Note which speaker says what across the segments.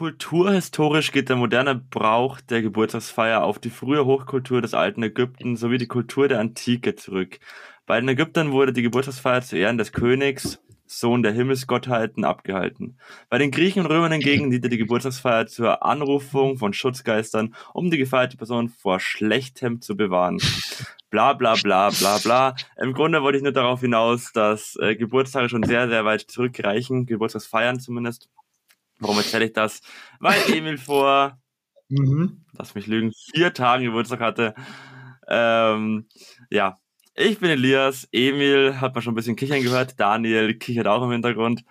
Speaker 1: kulturhistorisch geht der moderne Brauch der Geburtstagsfeier auf die frühe Hochkultur des alten Ägypten sowie die Kultur der Antike zurück. Bei den Ägyptern wurde die Geburtstagsfeier zu Ehren des Königs, Sohn der Himmelsgottheiten, abgehalten. Bei den Griechen und Römern hingegen diente die Geburtstagsfeier zur Anrufung von Schutzgeistern, um die gefeierte Person vor Schlechtem zu bewahren. Bla bla bla bla bla. Im Grunde wollte ich nur darauf hinaus, dass äh, Geburtstage schon sehr, sehr weit zurückreichen, Geburtstagsfeiern zumindest. Warum erzähle ich das? Weil Emil vor,
Speaker 2: Mhm.
Speaker 1: lass mich lügen, vier Tagen Geburtstag hatte. Ähm, ja, ich bin Elias. Emil hat man schon ein bisschen kichern gehört. Daniel kichert auch im Hintergrund.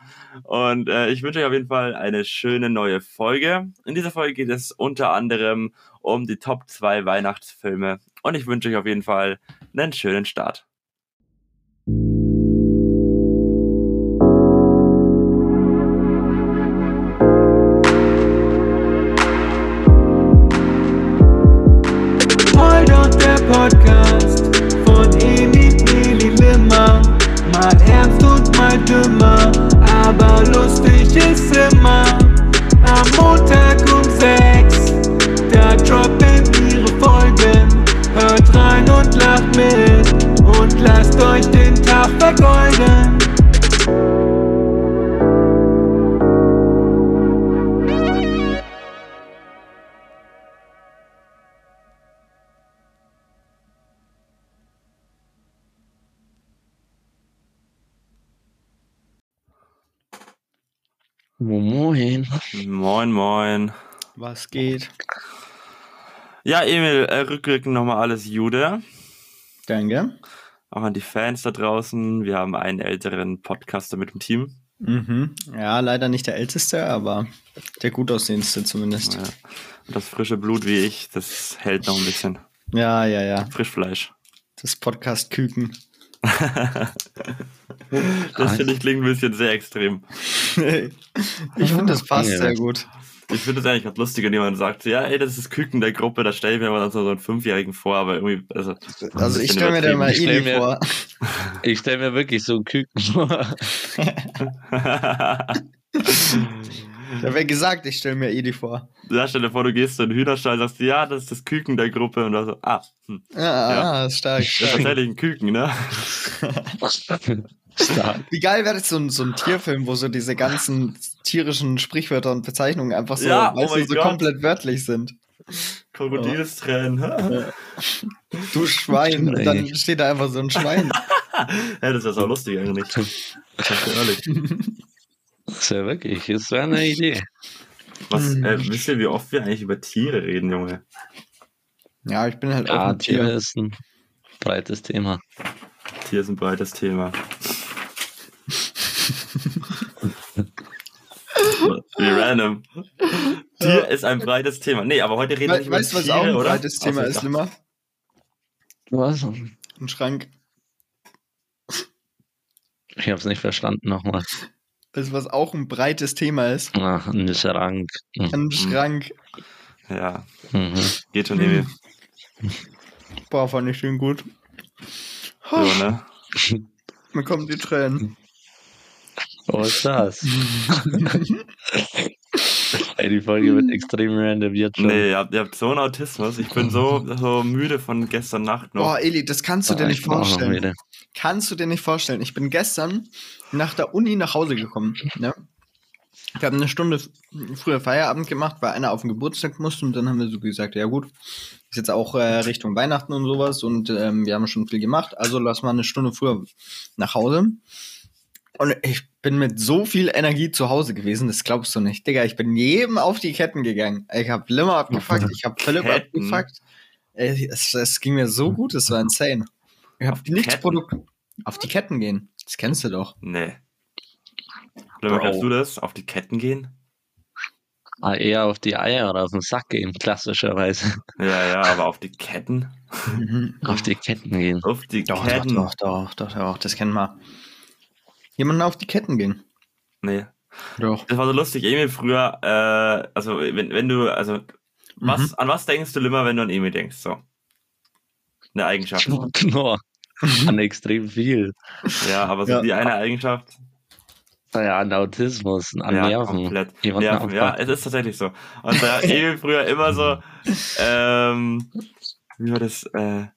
Speaker 1: Und äh, ich wünsche euch auf jeden Fall eine schöne neue Folge. In dieser Folge geht es unter anderem um die Top 2 Weihnachtsfilme. Und ich wünsche euch auf jeden Fall einen schönen Start.
Speaker 2: Lustig ist immer. Am Montag um sechs, da droppen ihre Folgen. Hört rein und lacht mit und lasst euch den Tag vergeuden.
Speaker 3: Moin.
Speaker 1: Moin, moin.
Speaker 2: Was geht?
Speaker 1: Ja, Emil, äh, rückwirkend nochmal alles Jude.
Speaker 2: Danke.
Speaker 1: Auch an die Fans da draußen. Wir haben einen älteren Podcaster mit dem Team.
Speaker 2: Mhm. Ja, leider nicht der älteste, aber der gut aussehendste zumindest.
Speaker 1: Ja. Und das frische Blut wie ich, das hält noch ein bisschen.
Speaker 2: Ja, ja, ja.
Speaker 1: Frischfleisch.
Speaker 2: Das Podcast Küken.
Speaker 1: Das finde ich klingt ein bisschen sehr extrem.
Speaker 2: ich finde, das passt sehr gut.
Speaker 1: Ich finde es eigentlich ganz lustig, wenn jemand sagt, ja, ey, das ist das Küken der Gruppe, da stelle ich mir mal dann so einen Fünfjährigen vor, aber irgendwie, also.
Speaker 2: Also ich stelle mir da mal Eli
Speaker 3: mir-
Speaker 2: vor.
Speaker 3: Ich stelle mir wirklich so einen Küken vor.
Speaker 2: Ich habe ja gesagt, ich stelle mir Eli vor.
Speaker 1: ja, stell dir vor, du gehst in den Hühnerstall und sagst, ja, das ist das Küken der Gruppe und da so, ah, hm,
Speaker 2: Ja,
Speaker 1: Ja.
Speaker 2: ah, ist stark.
Speaker 1: das ist
Speaker 2: stark.
Speaker 1: tatsächlich ein Küken, ne?
Speaker 3: Stark.
Speaker 2: Wie geil wäre das so ein, so ein Tierfilm, wo so diese ganzen tierischen Sprichwörter und Bezeichnungen einfach so,
Speaker 1: Ja, oh
Speaker 2: weißt
Speaker 1: mein
Speaker 2: du, so
Speaker 1: Gott.
Speaker 2: komplett wörtlich sind.
Speaker 1: Krokodilstränen. Ja,
Speaker 2: Du Schwein, und dann steht da einfach so ein Schwein.
Speaker 1: das ist ja so lustig eigentlich. Das ist ja ehrlich.
Speaker 3: Das ist ja wirklich, das wäre eine Idee.
Speaker 1: Was,
Speaker 2: Hm.
Speaker 1: äh, wisst ihr, wie oft wir eigentlich über Tiere reden, Junge?
Speaker 2: Ja, ich bin halt auch
Speaker 3: Ja,
Speaker 2: ein
Speaker 3: Tiere
Speaker 2: Tier.
Speaker 3: ist ein breites Thema.
Speaker 1: Tier ist ein breites Thema. Wie random. Tier ist ein breites Thema. Nee, aber heute reden wir nicht über
Speaker 2: weißt du, was
Speaker 1: Tiere,
Speaker 2: auch ein
Speaker 1: oder?
Speaker 2: breites Thema ist, Limmer?
Speaker 3: Was?
Speaker 2: Ein Schrank.
Speaker 3: Ich hab's nicht verstanden nochmal.
Speaker 2: Das, was auch ein breites Thema ist.
Speaker 3: Ach, ein Schrank. Mhm.
Speaker 2: Ein Schrank.
Speaker 1: dachte, Ja,
Speaker 3: Mhm.
Speaker 1: geht schon, Emil.
Speaker 2: Boah, fand ich schön gut.
Speaker 1: So, ne?
Speaker 2: Mir kommen die Tränen.
Speaker 3: Was ist das? Ey, die Folge wird extrem random jetzt schon.
Speaker 1: Nee, ihr habt, ihr habt so einen Autismus. Ich bin so, so müde von gestern Nacht noch.
Speaker 2: Boah, Eli, das kannst du dir
Speaker 3: Ah,
Speaker 2: nicht vorstellen. Kannst du dir nicht vorstellen. Ich bin gestern nach der Uni nach Hause gekommen. Ne? Wir haben eine Stunde früher Feierabend gemacht, weil einer auf den Geburtstag musste und dann haben wir so gesagt, ja gut, ist jetzt auch äh, Richtung Weihnachten und sowas und ähm, wir haben schon viel gemacht, also lass mal eine Stunde früher nach Hause. Und ich bin mit so viel Energie zu Hause gewesen, das glaubst du nicht. Digga, ich bin jedem auf die Ketten gegangen. Ich habe Limmer abgefuckt, ich habe Philipp
Speaker 1: Ketten?
Speaker 2: abgefuckt. Es, es ging mir so gut, es war insane. Ich habe nichts? Produkt. Auf die Ketten gehen. Das kennst du doch.
Speaker 1: Nee. Limmer, kannst du das? Auf die Ketten gehen?
Speaker 3: Ah, eher auf die Eier oder auf den Sack gehen, klassischerweise.
Speaker 1: Ja, ja, aber auf die Ketten?
Speaker 3: Auf die Ketten gehen.
Speaker 1: Auf die
Speaker 2: Doch,
Speaker 1: Ketten?
Speaker 2: doch, doch, doch, doch, doch, das kennen wir. Jemanden auf die Ketten gehen.
Speaker 1: Nee.
Speaker 2: Doch.
Speaker 1: Das war so lustig. Emil früher, äh, also wenn, wenn du, also, was,
Speaker 2: Mhm.
Speaker 1: an was denkst du immer, wenn du an Emil denkst? So. Eine Eigenschaft.
Speaker 3: Genau. An extrem viel.
Speaker 1: Ja, aber so
Speaker 2: Ja.
Speaker 1: die eine Eigenschaft.
Speaker 3: Ja, an Autismus, an
Speaker 1: ja,
Speaker 3: Nerven.
Speaker 1: komplett. Nerven, ja, es ist tatsächlich so. Und da Emil früher immer so, ähm, wie war das, äh,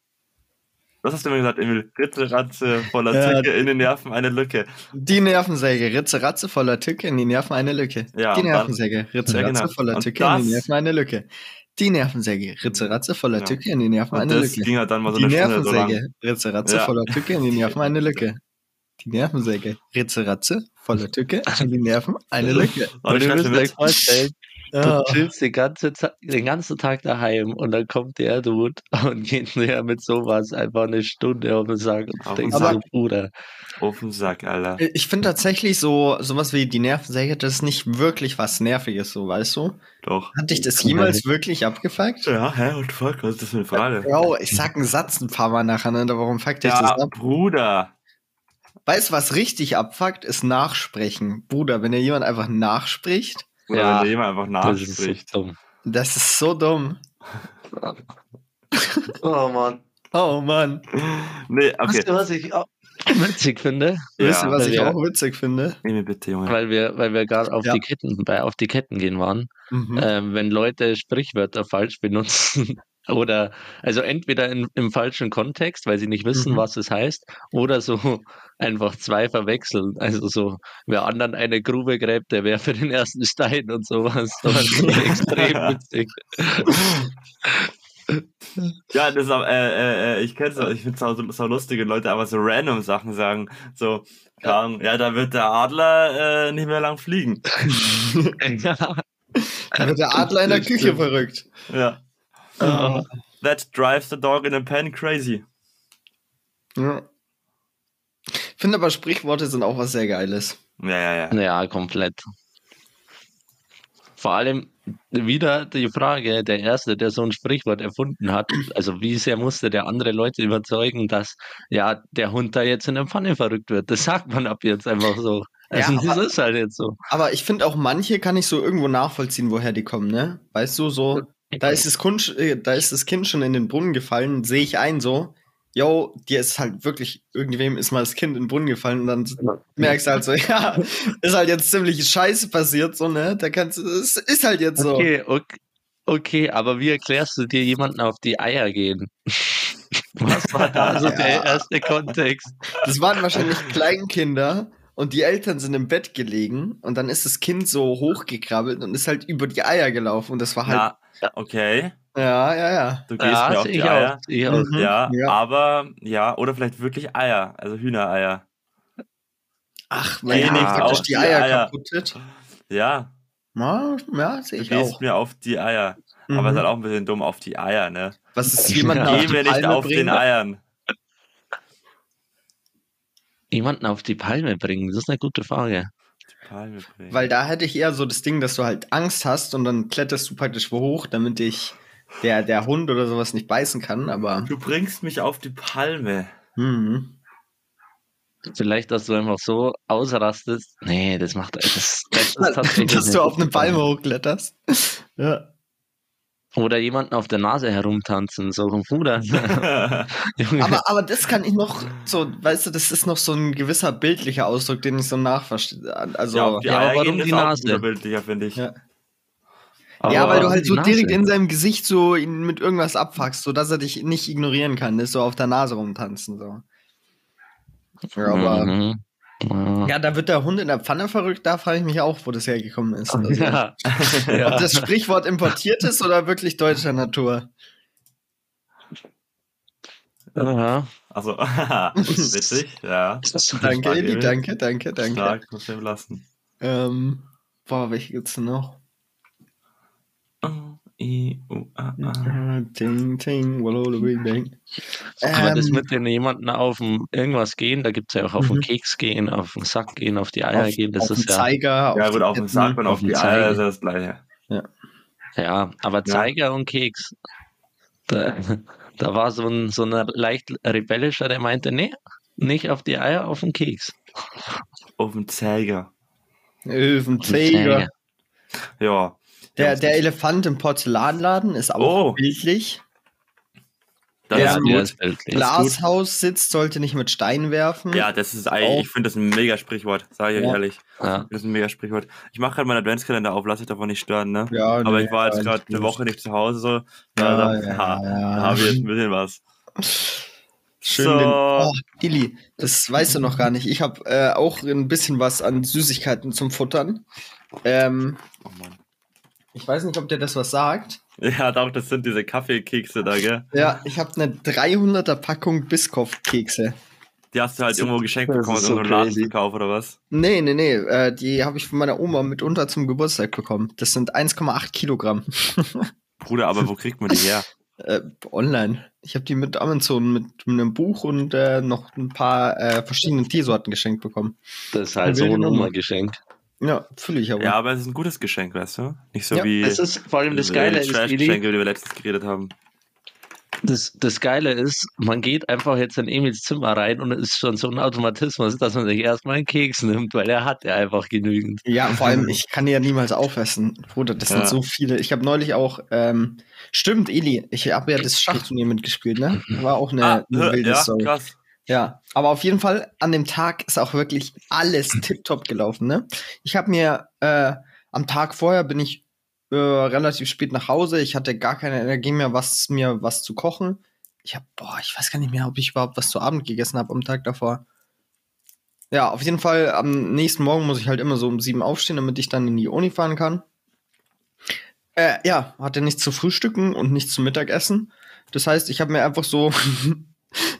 Speaker 1: was hast du immer gesagt, Emil? Ritze, Ratze, voller
Speaker 2: Ja.
Speaker 1: Zicke, in den Nerven eine Lücke.
Speaker 2: Die Nervensäge, Ritze, Ratze, voller Tücke, in die Nerven eine Lücke.
Speaker 1: Ja,
Speaker 2: die Nervensäge, Ritze,
Speaker 1: Ja,
Speaker 2: Ratze,
Speaker 1: genau.
Speaker 2: voller
Speaker 1: Und
Speaker 2: Tücke, in die Nerven eine Lücke. Die Nervensäge, Ritze, Ratze, voller
Speaker 1: Ja.
Speaker 2: Tücke, in die Nerven
Speaker 1: Und
Speaker 2: eine
Speaker 1: das
Speaker 2: Lücke.
Speaker 1: ging halt dann mal so
Speaker 2: Die
Speaker 1: eine Stunde so.
Speaker 2: Nervensäge, Ritze, Ratze, voller Tücke, in die Nerven eine Lücke. Die Nervensäge, Ritze, Ratze, voller Tücke, in die Nerven eine Lücke.
Speaker 3: Und
Speaker 1: mir
Speaker 3: euch
Speaker 1: mit.
Speaker 3: vorstellen. Du chillst die ganze den ganzen Tag daheim und dann kommt der Dude und geht dir mit sowas einfach eine Stunde auf den Sack und
Speaker 1: Auf
Speaker 3: denkst
Speaker 2: den
Speaker 3: so. Bruder.
Speaker 1: Auf den Sack, Alter.
Speaker 2: Ich finde tatsächlich so, sowas wie die Nervensäge, das ist nicht wirklich was Nerviges, so, weißt du?
Speaker 1: Doch.
Speaker 2: Hat dich das jemals wirklich abgefuckt?
Speaker 1: Ja, hä, what the fuck, was ist das für eine Frage?
Speaker 2: Bro, ich sag einen Satz ein paar Mal nacheinander, warum fuckt dich das
Speaker 1: Ja,
Speaker 2: ab?
Speaker 1: Bruder.
Speaker 2: Weißt du, was richtig abfuckt, ist Nachsprechen. Bruder, wenn dir jemand einfach nachspricht,
Speaker 1: Oder
Speaker 3: Ja,
Speaker 1: wenn dir jemand einfach
Speaker 3: Das ist so
Speaker 1: nachspricht.
Speaker 3: dumm.
Speaker 2: das ist so dumm.
Speaker 3: Oh Mann.
Speaker 2: Oh Mann.
Speaker 1: Nee, okay.
Speaker 3: Weißt du, was ich auch witzig finde?
Speaker 2: Wisst ihr,
Speaker 1: Ja,
Speaker 2: was
Speaker 3: weil
Speaker 2: ich
Speaker 3: wir-
Speaker 2: auch witzig finde?
Speaker 1: Emil, bitte, Junge.
Speaker 3: Weil wir, weil wir gerade auf
Speaker 2: Ja.
Speaker 3: die Ketten, bei auf die Ketten gehen waren.
Speaker 2: Mhm.
Speaker 3: ähm, wenn Leute Sprichwörter falsch benutzen oder also entweder in, im falschen Kontext, weil sie nicht wissen,
Speaker 2: Mhm.
Speaker 3: was es heißt, oder so einfach zwei verwechseln. Also so, wer anderen eine Grube gräbt, der wäre für den ersten Stein und sowas. Sowas ist extrem witzig.
Speaker 1: Ja, das ist auch, äh, äh, äh, ich kenn's auch, ich find's auch so, so lustig, wenn Leute aber so random Sachen sagen. So, Ahnung, ja, da wird der Adler äh, nicht mehr lang fliegen.
Speaker 3: ja.
Speaker 2: Da wird der Adler in der Küche verrückt.
Speaker 1: Ja.
Speaker 3: Oh.
Speaker 1: That drives the dog in a pen crazy.
Speaker 2: Ja. Ich finde aber Sprichworte sind auch was sehr Geiles.
Speaker 1: Ja, ja, ja.
Speaker 3: ja, komplett. Vor allem wieder die Frage, der Erste, der so ein Sprichwort erfunden hat, also wie sehr musste der andere Leute überzeugen, dass ja der Hund da jetzt in der Pfanne verrückt wird. Das sagt man ab jetzt einfach so. Also
Speaker 2: Ja,
Speaker 3: das
Speaker 2: aber-
Speaker 3: ist halt jetzt so.
Speaker 2: Aber ich finde auch manche kann ich so irgendwo nachvollziehen, woher die kommen, ne? Weißt du, so, da ist das, Kunst, äh, da ist das Kind schon in den Brunnen gefallen, sehe ich ein so, yo, dir ist halt wirklich, irgendwem ist mal das Kind in den Brunnen gefallen und dann merkst du halt so, ja, ist halt jetzt ziemlich scheiße passiert, so, ne? Da kannst du, es ist halt jetzt so.
Speaker 3: Okay, okay, okay, aber wie erklärst du dir jemanden auf die Eier gehen? Was war da so
Speaker 2: Ja.
Speaker 3: der erste Kontext?
Speaker 2: Das waren wahrscheinlich Kleinkinder und die Eltern sind im Bett gelegen und dann ist das Kind so hochgekrabbelt und ist halt über die Eier gelaufen und das war halt,
Speaker 1: Na, okay.
Speaker 2: ja, ja, ja.
Speaker 1: Du gehst mir
Speaker 3: Ja,
Speaker 1: auf
Speaker 3: sehe
Speaker 1: die
Speaker 3: ich
Speaker 1: Eier.
Speaker 3: auch.
Speaker 2: Mhm.
Speaker 1: Ja,
Speaker 2: Ja.
Speaker 1: aber, ja, oder vielleicht wirklich Eier, also Hühnereier.
Speaker 2: Ach, wenn
Speaker 3: nicht
Speaker 2: ja,
Speaker 3: auf
Speaker 2: praktisch
Speaker 1: die
Speaker 2: Eier,
Speaker 1: Eier.
Speaker 2: kaputt wird.
Speaker 1: Ja,
Speaker 2: Ja, ja sehe
Speaker 1: du
Speaker 2: ich
Speaker 1: gehst
Speaker 2: auch.
Speaker 1: mir auf die Eier.
Speaker 2: Mhm.
Speaker 1: Aber ist halt auch ein bisschen dumm auf die Eier, ne?
Speaker 2: Was ist jemand
Speaker 3: Ja.
Speaker 2: auf
Speaker 1: Geh
Speaker 2: die
Speaker 1: mir nicht auf
Speaker 2: bringen?
Speaker 1: den Eiern.
Speaker 3: Jemanden auf die Palme bringen, das ist eine gute Frage.
Speaker 2: Weil da hätte ich eher so das Ding, dass du halt Angst hast und dann kletterst du praktisch wo hoch, damit dich der, der Hund oder sowas nicht beißen kann, aber.
Speaker 1: Du bringst mich auf die Palme.
Speaker 2: Mhm.
Speaker 3: Vielleicht, dass du einfach so ausrastest. Nee, das macht das, das ist tatsächlich
Speaker 2: Dass du auf eine Palme hochkletterst. ja.
Speaker 3: Oder jemanden auf der Nase herumtanzen, so vom Fuder.
Speaker 2: Aber, aber das kann ich noch so, weißt du, das ist noch so ein gewisser bildlicher Ausdruck, den ich so nachverstehe. Also,
Speaker 1: ja,
Speaker 2: ja,
Speaker 3: Ja, aber
Speaker 1: Eier
Speaker 3: warum die
Speaker 1: auch
Speaker 3: Nase?
Speaker 1: überbildlicher, finde ich.
Speaker 2: Ja.
Speaker 3: aber
Speaker 2: weil du halt so
Speaker 3: Nase.
Speaker 2: direkt in seinem Gesicht so ihn mit irgendwas abfuckst, sodass er dich nicht ignorieren kann. Das ist so auf der Nase rumtanzen. So. Ja, aber.
Speaker 3: Mhm. Ja.
Speaker 2: Da wird der Hund in der Pfanne verrückt, da frage ich mich auch, wo das hergekommen ist. Also,
Speaker 3: Ja.
Speaker 2: Ob das Sprichwort importiert ist oder wirklich deutscher Natur.
Speaker 3: Aha.
Speaker 1: Also, witzig, ja.
Speaker 2: Danke,
Speaker 1: Emil.
Speaker 2: danke, danke, danke.
Speaker 1: Stark, muss ich lassen.
Speaker 2: Ähm, boah, welche gibt's denn noch?
Speaker 1: Oh, I, U, A, A.
Speaker 2: Ting, ting, bing, bang.
Speaker 3: Aber das
Speaker 2: Ähm,
Speaker 3: mit den jemanden auf dem irgendwas gehen, da gibt es ja auch auf den
Speaker 2: Mhm.
Speaker 3: Keks gehen, auf den Sack gehen, auf die Eier
Speaker 2: auf,
Speaker 3: gehen, das
Speaker 2: auf
Speaker 3: ist
Speaker 2: den
Speaker 3: ja.
Speaker 2: Zeiger,
Speaker 1: Ja, gut, auf den. Sack und auf
Speaker 3: den
Speaker 1: die
Speaker 3: Zeiger.
Speaker 1: Eier ist ja das Gleiche.
Speaker 3: Ja, aber Zeiger und Keks. Da, da war so ein, so ein leicht rebellischer, der meinte, nee, nicht auf die Eier, auf den Keks.
Speaker 1: Auf dem Zeiger.
Speaker 3: Auf den
Speaker 2: Zeiger.
Speaker 1: Ja.
Speaker 2: Der,
Speaker 1: Ja,
Speaker 2: der Elefant im Porzellanladen ist auch
Speaker 1: Oh.
Speaker 2: bildlich.
Speaker 1: Das
Speaker 2: Ja,
Speaker 1: ist
Speaker 3: ist wirklich-
Speaker 2: Glashaus sitzt, sollte nicht mit Steinen werfen.
Speaker 1: Ja, das ist eigentlich, ich finde das ein mega Sprichwort, sage ich euch
Speaker 2: Ja.
Speaker 1: ehrlich.
Speaker 3: Ja.
Speaker 1: Das ist ein mega Sprichwort. Ich mache gerade meinen Adventskalender auf, lass dich davon nicht stören, ne?
Speaker 2: Ja,
Speaker 1: Aber
Speaker 2: nee,
Speaker 1: ich war jetzt
Speaker 2: ja,
Speaker 1: gerade eine Woche nicht zu Hause, so.
Speaker 2: Ja,
Speaker 1: Da, da,
Speaker 2: ja,
Speaker 1: ha,
Speaker 2: ja.
Speaker 1: da habe ich jetzt ein bisschen was.
Speaker 2: Schön
Speaker 1: So.
Speaker 2: den, oh, Ili, das weißt du noch gar nicht. Ich habe äh, auch ein bisschen was an Süßigkeiten zum Futtern. Ähm,
Speaker 1: Oh Mann.
Speaker 2: Ich weiß nicht, ob dir das was sagt.
Speaker 1: Ja, doch, das sind diese Kaffeekekse da, gell?
Speaker 2: Ja, ich habe eine 300er Packung Biscoff-Kekse.
Speaker 1: Die hast du halt irgendwo geschenkt bekommen,
Speaker 3: so
Speaker 1: irgendeinem
Speaker 3: crazy.
Speaker 1: Ladenverkauf oder was?
Speaker 2: Nee, nee, nee, äh, die habe ich von meiner Oma mitunter zum Geburtstag bekommen. Das sind 1,8 Kilogramm.
Speaker 1: Bruder, aber wo kriegt man die her?
Speaker 2: Äh, online. Ich habe die mit Amazon mit einem Buch und äh, noch ein paar äh, verschiedenen Teesorten geschenkt bekommen.
Speaker 3: Das ist halt so ein
Speaker 2: Nummer.
Speaker 3: Oma-Geschenk.
Speaker 2: Ja, fühle ich aber.
Speaker 1: Ja, aber es ist ein gutes Geschenk, weißt du? Nicht so
Speaker 2: Ja,
Speaker 1: wie
Speaker 3: Das ist vor allem das Geile ist, Eli,
Speaker 1: Trash-Geschenke, über die wir letztens geredet haben.
Speaker 3: das, das Geile ist, man geht einfach jetzt in Emils Zimmer rein und es ist schon so ein Automatismus, dass man sich erstmal einen Keks nimmt, weil er hat ja einfach genügend.
Speaker 2: Ja, vor allem, ich kann ja niemals aufessen. Bruder, das
Speaker 1: Ja.
Speaker 2: sind so viele. Ich habe neulich auch, ähm, stimmt, Eli, ich habe ja das Schachturnier mitgespielt, ne? War auch eine,
Speaker 1: Ah,
Speaker 2: eine wilde
Speaker 1: ja,
Speaker 2: Story.
Speaker 1: krass.
Speaker 2: Ja, aber auf jeden Fall, an dem Tag ist auch wirklich alles tipptopp gelaufen, ne? Ich habe mir, äh, am Tag vorher bin ich äh, relativ spät nach Hause. Ich hatte gar keine Energie mehr, was mir was zu kochen. Ich habe, boah, ich weiß gar nicht mehr, ob ich überhaupt was zu Abend gegessen habe am Tag davor. Ja, auf jeden Fall, am nächsten Morgen muss ich halt immer so um sieben aufstehen, damit ich dann in die Uni fahren kann. Äh, ja, hatte nichts zu frühstücken und nichts zum Mittagessen. Das heißt, ich habe mir einfach so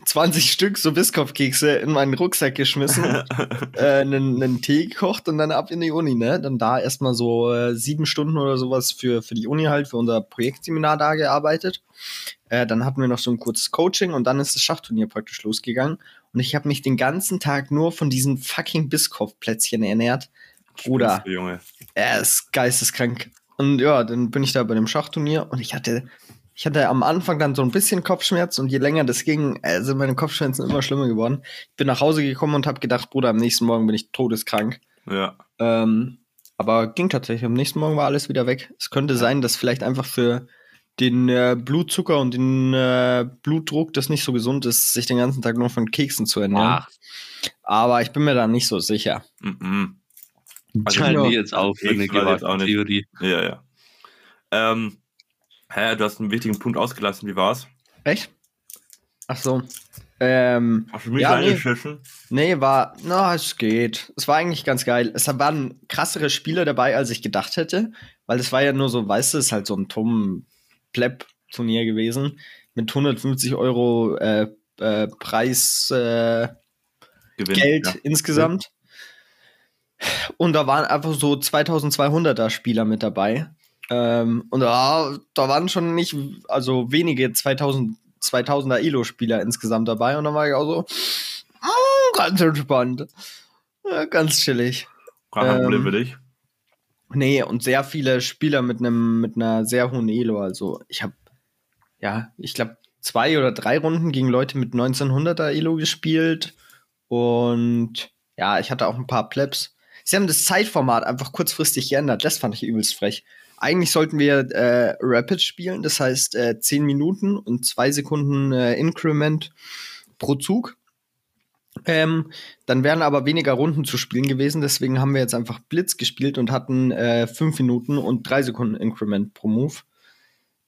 Speaker 2: 20 Stück so Biscoff-Kekse in meinen Rucksack geschmissen, äh, einen, einen Tee gekocht und dann ab in die Uni, ne? Dann da erstmal so äh, sieben Stunden oder sowas für, für die Uni halt, für unser Projektseminar da gearbeitet. Äh, dann hatten wir noch so ein kurzes Coaching und dann ist das Schachturnier praktisch losgegangen. Und ich habe mich den ganzen Tag nur von diesen fucking Biscoff-Plätzchen ernährt. Bruder,
Speaker 1: Junge.
Speaker 2: er ist geisteskrank. Und ja, dann bin ich da bei dem Schachturnier und ich hatte, ich hatte am Anfang dann so ein bisschen Kopfschmerz und je länger das ging, äh, sind meine Kopfschmerzen immer schlimmer geworden. Ich bin nach Hause gekommen und habe gedacht, Bruder, am nächsten Morgen bin ich todeskrank.
Speaker 1: Ja.
Speaker 2: Ähm, aber ging tatsächlich. Am nächsten Morgen war alles wieder weg. Es könnte sein, dass vielleicht einfach für den äh, Blutzucker und den äh, Blutdruck das nicht so gesund ist, sich den ganzen Tag nur von Keksen zu ernähren.
Speaker 3: Ach,
Speaker 2: Aber ich bin mir da nicht so sicher.
Speaker 1: Mhm. Also,
Speaker 3: kann
Speaker 2: ja,
Speaker 3: ich jetzt auch für eine gewagte. Theorie.
Speaker 1: Ja, ja. Ähm, hä, du hast einen wichtigen Punkt ausgelassen. Wie war's?
Speaker 2: Echt? Ach so. Ähm,
Speaker 1: Hast du mich
Speaker 2: Ja, nee. Nee, war, na, es geht. Es war eigentlich ganz geil. Es waren krassere Spieler dabei, als ich gedacht hätte, weil es war ja nur so, weißt du, es ist halt so ein Tom Pleb Turnier gewesen mit 150 Euro äh, äh, Preis äh,
Speaker 1: Gewinn.
Speaker 2: Geld
Speaker 1: Ja.
Speaker 2: insgesamt. Und da waren einfach so 2200er Spieler mit dabei. Ähm, und da, da waren schon nicht, also wenige 2000, 2000er Elo-Spieler insgesamt dabei. Und dann war ich auch so, mm, ganz entspannt. Ja, ganz chillig.
Speaker 1: Kein
Speaker 2: Ähm,
Speaker 1: Problem für dich.
Speaker 2: Nee, und sehr viele Spieler mit einem mit einer sehr hohen Elo. Also ich habe, ja, ich glaube, zwei oder drei Runden gegen Leute mit 1900er Elo gespielt. Und ja, ich hatte auch ein paar Plebs. Sie haben das Zeitformat einfach kurzfristig geändert. Das fand ich übelst frech. Eigentlich sollten wir äh, Rapid spielen, das heißt äh, 10 Minuten und 2 Sekunden äh, Increment pro Zug. Ähm, dann wären aber weniger Runden zu spielen gewesen, deswegen haben wir jetzt einfach Blitz gespielt und hatten äh, 5 Minuten und 3 Sekunden Increment pro Move.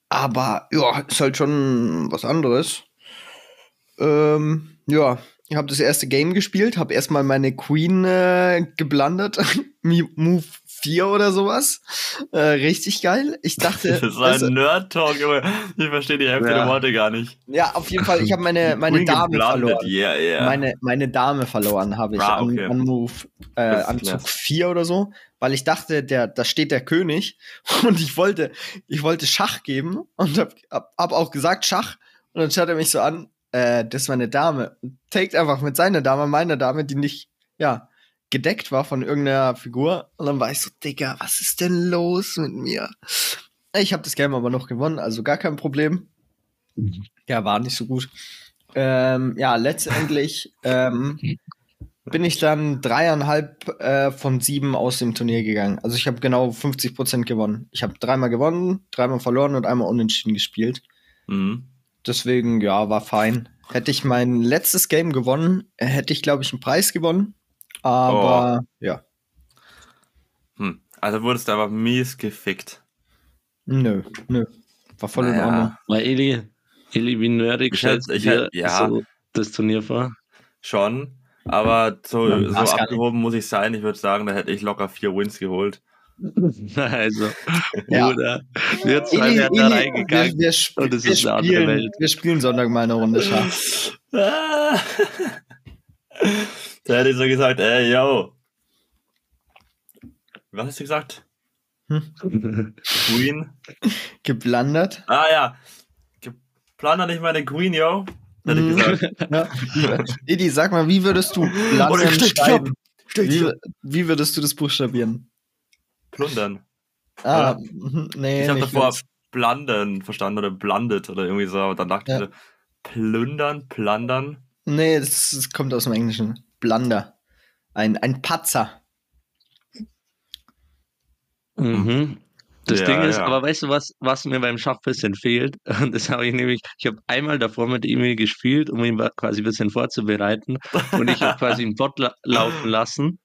Speaker 2: Aber ja, ist halt schon was anderes. Ähm, ja, ich habe das erste Game gespielt, habe erstmal meine Queen äh, geblandet. Move 4 oder sowas. Äh, richtig geil. Ich dachte.
Speaker 1: Das
Speaker 2: also-
Speaker 1: ein Nerd-Talk, Junge. Ich verstehe die Hälfte
Speaker 3: Ja.
Speaker 1: der Worte gar nicht.
Speaker 2: ja, auf jeden Fall, ich habe meine, meine Dame verloren.
Speaker 1: Yeah, yeah.
Speaker 2: Meine, meine Dame verloren habe ich
Speaker 1: Ah, okay.
Speaker 2: an Move, äh, an. Zug 4 oder so, weil ich dachte, der, da steht der König und ich wollte, ich wollte Schach geben und hab, hab, hab auch gesagt Schach und dann schaut er mich so an, äh, das ist meine Dame. Und taked einfach mit seiner Dame, meiner Dame, die nicht, ja, gedeckt war von irgendeiner Figur und dann war ich so, Digga, was ist denn los mit mir? Ich habe das Game aber noch gewonnen, also gar kein Problem. Ja, war nicht so gut. Ähm, ja, letztendlich ähm, bin ich dann dreieinhalb äh, von sieben aus dem Turnier gegangen. Also ich habe genau 50 Prozent gewonnen. Ich habe dreimal gewonnen, dreimal verloren und einmal unentschieden gespielt.
Speaker 1: Mhm.
Speaker 2: Deswegen, ja, war fein. Hätte ich mein letztes Game gewonnen, hätte ich, glaube ich, einen Preis gewonnen. Aber ja,
Speaker 1: Hm. Also wurdest du aber mies gefickt.
Speaker 2: nö, nö. War voll in
Speaker 1: Naja.
Speaker 2: Ordnung.
Speaker 3: Weil Eli, Eli, wie nerdig du
Speaker 1: ich
Speaker 3: dir
Speaker 1: hätt- ja.
Speaker 3: so das Turnier vor?
Speaker 1: Schon. Aber so,
Speaker 2: Ja,
Speaker 1: so abgehoben muss ich sein. Ich würde sagen, da hätte ich locker vier Wins geholt.
Speaker 3: Also,
Speaker 2: Ja.
Speaker 3: Bruder, wir zwei
Speaker 2: Eli,
Speaker 3: werden da reingegangen.
Speaker 2: wir, wir, sp
Speaker 3: und es
Speaker 2: wir,
Speaker 3: ist eine andere
Speaker 2: spielen,
Speaker 3: Welt.
Speaker 2: wir spielen Sonntag mal eine Runde Schach.
Speaker 1: Da hätte ich so gesagt, ey, yo. Was hast du gesagt? Queen?
Speaker 2: Geblandert.
Speaker 1: Ah ja. Planer nicht meine Queen, yo. Hätte ich
Speaker 2: Mhm.
Speaker 1: gesagt.
Speaker 2: Ja. Edi, sag mal, wie würdest du
Speaker 1: steht
Speaker 2: schreiben? Wie, wie würdest du das buchstabieren?
Speaker 1: Plundern.
Speaker 2: Ah, mhm, nee,
Speaker 1: ich habe davor blanden verstanden oder blandet oder irgendwie so. Und dann dachte
Speaker 2: Ja.
Speaker 1: ich so, plündern, plandern.
Speaker 2: Nee, das, das kommt aus dem Englischen. Blunder. Ein, ein Patzer.
Speaker 3: Mhm. Das
Speaker 1: Ja,
Speaker 3: Ding ist,
Speaker 1: ja.
Speaker 3: aber weißt du, was, was mir beim Schach ein bisschen fehlt? Und das habe ich nämlich, ich habe einmal davor mit Emil gespielt, um ihn quasi ein bisschen vorzubereiten. Und ich habe quasi einen Bot la laufen lassen,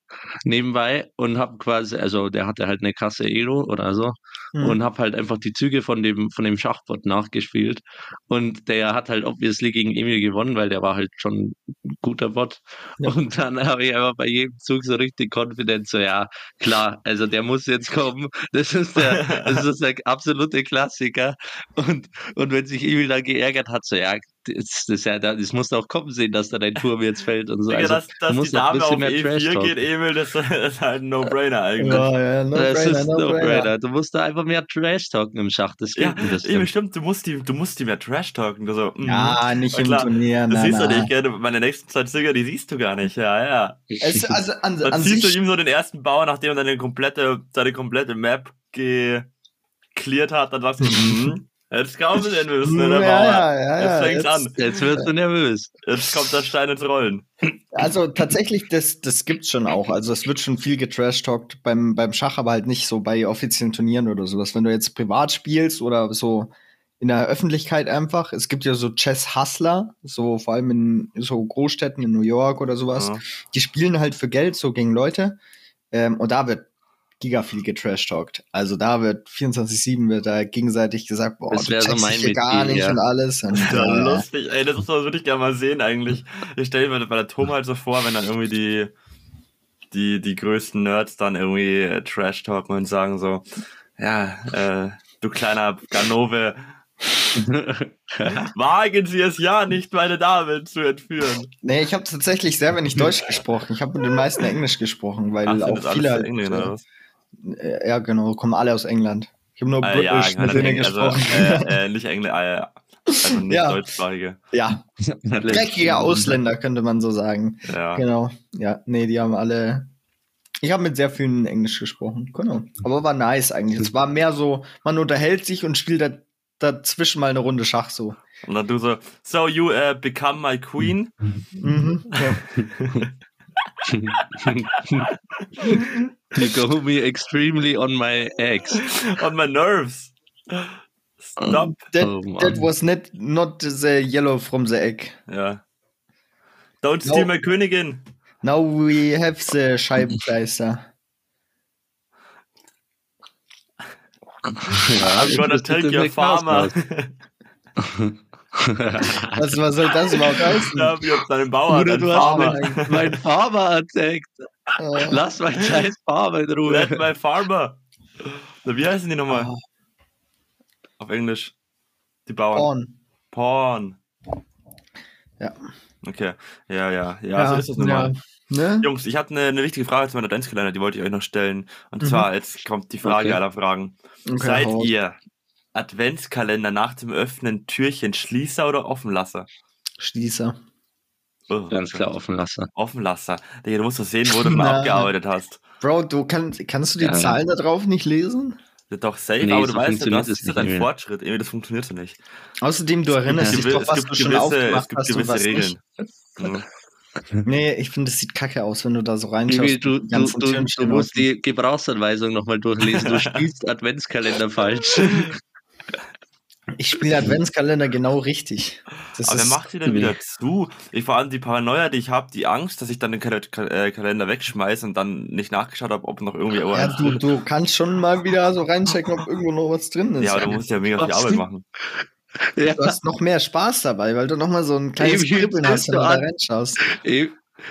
Speaker 3: nebenbei, und habe quasi, also der hatte halt eine Kasse Elo oder so,
Speaker 2: Hm.
Speaker 3: und habe halt einfach die Züge von dem, von dem Schachbot nachgespielt. Und der hat halt obviously gegen Emil gewonnen, weil der war halt schon ein guter Bot.
Speaker 2: Ja.
Speaker 3: Und dann habe ich einfach bei jedem Zug so richtig confident so, ja, klar, also der muss jetzt kommen. Das ist der, das ist der absolute Klassiker. Und, und wenn sich Emil dann geärgert hat, so, ja, das, das, ja, das musst du auch kommen sehen, dass da dein Turm jetzt fällt und so. Also,
Speaker 1: dass, dass die Dame auf
Speaker 3: bisschen mehr Trash
Speaker 1: E4
Speaker 3: Talk.
Speaker 1: geht, Emil, das ist halt ein No-Brainer eigentlich.
Speaker 2: Ja, ja, no
Speaker 3: das
Speaker 2: brainer,
Speaker 3: ist
Speaker 2: no
Speaker 3: no
Speaker 2: brainer.
Speaker 3: brainer. Du musst da einfach mehr Trash talken im Schach. Das
Speaker 1: Ja,
Speaker 3: fehlt mir das
Speaker 1: Emil, stimmt, du musst die, du musst die mehr Trash-talken. Du so, mhm.
Speaker 2: Ja, nicht im
Speaker 1: klar,
Speaker 2: Turnier.
Speaker 1: Das
Speaker 2: na,
Speaker 1: siehst du
Speaker 2: na.
Speaker 1: nicht, gell? Meine nächsten zwei Züge, die siehst du gar nicht. Ja, ja.
Speaker 2: Es, also an,
Speaker 1: Dann
Speaker 2: an
Speaker 1: ziehst
Speaker 2: sich,
Speaker 1: du ihm so den ersten Bauer, nachdem er deine komplette, seine komplette Map geklärt hat, dann sagst du, mhm. Jetzt wir den müssen, ne, der
Speaker 2: ja,
Speaker 1: Bauer.
Speaker 2: ja, ja, ja,
Speaker 1: Jetzt fängt's
Speaker 2: jetzt-
Speaker 1: an.
Speaker 3: Jetzt wirst du nervös.
Speaker 1: Jetzt kommt der Stein ins Rollen.
Speaker 2: Also tatsächlich, das, das gibt's schon auch. Also es wird schon viel getrash-talkt beim, beim Schach, aber halt nicht so bei offiziellen Turnieren oder sowas. Wenn du jetzt privat spielst oder so in der Öffentlichkeit einfach. Es gibt ja so Chess-Hustler, so vor allem in so Großstädten in New York oder sowas.
Speaker 1: Ja.
Speaker 2: Die spielen halt für Geld so gegen Leute. Ähm, und da wird giga viel getrash-talkt. Also da wird 24-7 wird da gegenseitig gesagt, boah,
Speaker 3: Das
Speaker 2: du
Speaker 3: so
Speaker 2: checkst
Speaker 3: mein
Speaker 2: hier gar nicht
Speaker 3: ja.
Speaker 2: und alles. Und,
Speaker 1: Ja,
Speaker 2: äh,
Speaker 1: lustig, ey, das würde ich gerne mal sehen eigentlich. Ich stelle mir bei der Tom halt so vor, wenn dann irgendwie die, die, die größten Nerds dann irgendwie äh, Trash talken und sagen so, ja, äh, du kleiner Ganove, wagen Sie es ja nicht, meine Dame zu entführen.
Speaker 2: Nee, ich habe tatsächlich sehr wenig Deutsch gesprochen. Ich habe mit den meisten Englisch gesprochen, weil
Speaker 1: Ach,
Speaker 2: auch viele.
Speaker 1: für
Speaker 2: äh, ja, genau, kommen alle aus England. Ich habe nur
Speaker 1: Ah, ja,
Speaker 2: mit
Speaker 1: keine
Speaker 2: denen
Speaker 1: Eng also,
Speaker 2: gesprochen.
Speaker 1: äh, äh, nicht Engländer, äh, also nicht
Speaker 2: Ja.
Speaker 1: deutschsprachige.
Speaker 2: ja, dreckige Ausländer, könnte man so sagen.
Speaker 1: Ja.
Speaker 2: Genau. Ja, nee, die haben alle. Ich habe mit sehr vielen Englisch gesprochen. Genau. Aber war nice eigentlich. Es war mehr so, man unterhält sich und spielt da, dazwischen mal eine Runde Schach so.
Speaker 1: Und dann du so, so you uh, become my queen.
Speaker 2: Mhm. Ja.
Speaker 3: You go me extremely on my eggs.
Speaker 1: On my nerves. Stop.
Speaker 2: Um, that,
Speaker 3: Oh,
Speaker 2: that was not, not the yellow from the egg.
Speaker 1: Ja. Don't steal
Speaker 2: No.
Speaker 1: my Königin.
Speaker 2: Now we have the Scheibenkleister.
Speaker 3: Ja, uh.
Speaker 1: I'm gonna take your farmer.
Speaker 2: Was, was soll das überhaupt heißen?
Speaker 1: ja, wie auf deinem Bauer,
Speaker 3: Bruder, du hast
Speaker 1: Farmer.
Speaker 2: mein-
Speaker 3: Farmer erzählt.
Speaker 2: Äh,
Speaker 3: Lass mein scheiß Farmer in
Speaker 1: Let
Speaker 3: Ruhe.
Speaker 1: my farmer. Wie heißen die nochmal?
Speaker 2: Ah.
Speaker 1: Auf Englisch. Die Bauern.
Speaker 2: Porn.
Speaker 1: Porn.
Speaker 2: Ja.
Speaker 1: Okay. Ja, ja. Ja, so ist es nun
Speaker 2: ja. Ne?
Speaker 1: Jungs, ich hatte eine, eine wichtige Frage zu meiner Adventskalender, die wollte ich euch noch stellen. Und
Speaker 2: Mhm.
Speaker 1: zwar, jetzt kommt die Frage
Speaker 3: Okay.
Speaker 1: aller Fragen.
Speaker 2: Okay,
Speaker 1: Seid ihr Adventskalender nach dem Öffnen Türchen Schließer oder Offenlasser?
Speaker 2: Schließer.
Speaker 1: Oh,
Speaker 3: Ganz klar.
Speaker 1: Offenlasser. Digga, du musst doch sehen, wo du mal abgearbeitet hast.
Speaker 2: Bro, du kann, kannst du die
Speaker 3: Ja.
Speaker 2: Zahlen da drauf nicht lesen?
Speaker 1: Doch safe,
Speaker 3: Nee,
Speaker 1: aber
Speaker 3: so
Speaker 1: du weißt ja, das ist ja dein
Speaker 3: mehr.
Speaker 1: Fortschritt. Irgendwie, das funktioniert so nicht.
Speaker 2: Außerdem, du erinnerst dich doch, was
Speaker 1: es
Speaker 2: du
Speaker 1: gibt
Speaker 2: schon
Speaker 1: gewisse,
Speaker 2: aufgemacht
Speaker 1: es gibt
Speaker 2: hast und
Speaker 1: gewisse
Speaker 2: was
Speaker 1: Regeln.
Speaker 2: nicht. Nee, ich finde, das sieht kacke aus, wenn du da so reinschaust.
Speaker 3: Du, du, du, du musst die Gebrauchsanweisung nochmal durchlesen. Du spielst Adventskalender falsch.
Speaker 2: Ich spiele Adventskalender genau richtig. Das
Speaker 1: Aber wer macht die denn wieder zu? Ich vor allem die Paranoia, die ich habe, die Angst, dass ich dann den Kal Kal äh, Kalender wegschmeiße und dann nicht nachgeschaut habe, ob noch irgendwie
Speaker 2: Ja, du, du kannst schon mal wieder so reinchecken, ob irgendwo noch was drin ist.
Speaker 1: Ja, aber du musst ja mega viel? Arbeit machen.
Speaker 3: Ja,
Speaker 2: Du hast noch mehr Spaß dabei, weil du noch mal so ein kleines
Speaker 3: Eben,
Speaker 2: Kribbeln hast, wenn du da reinschaust.
Speaker 3: E-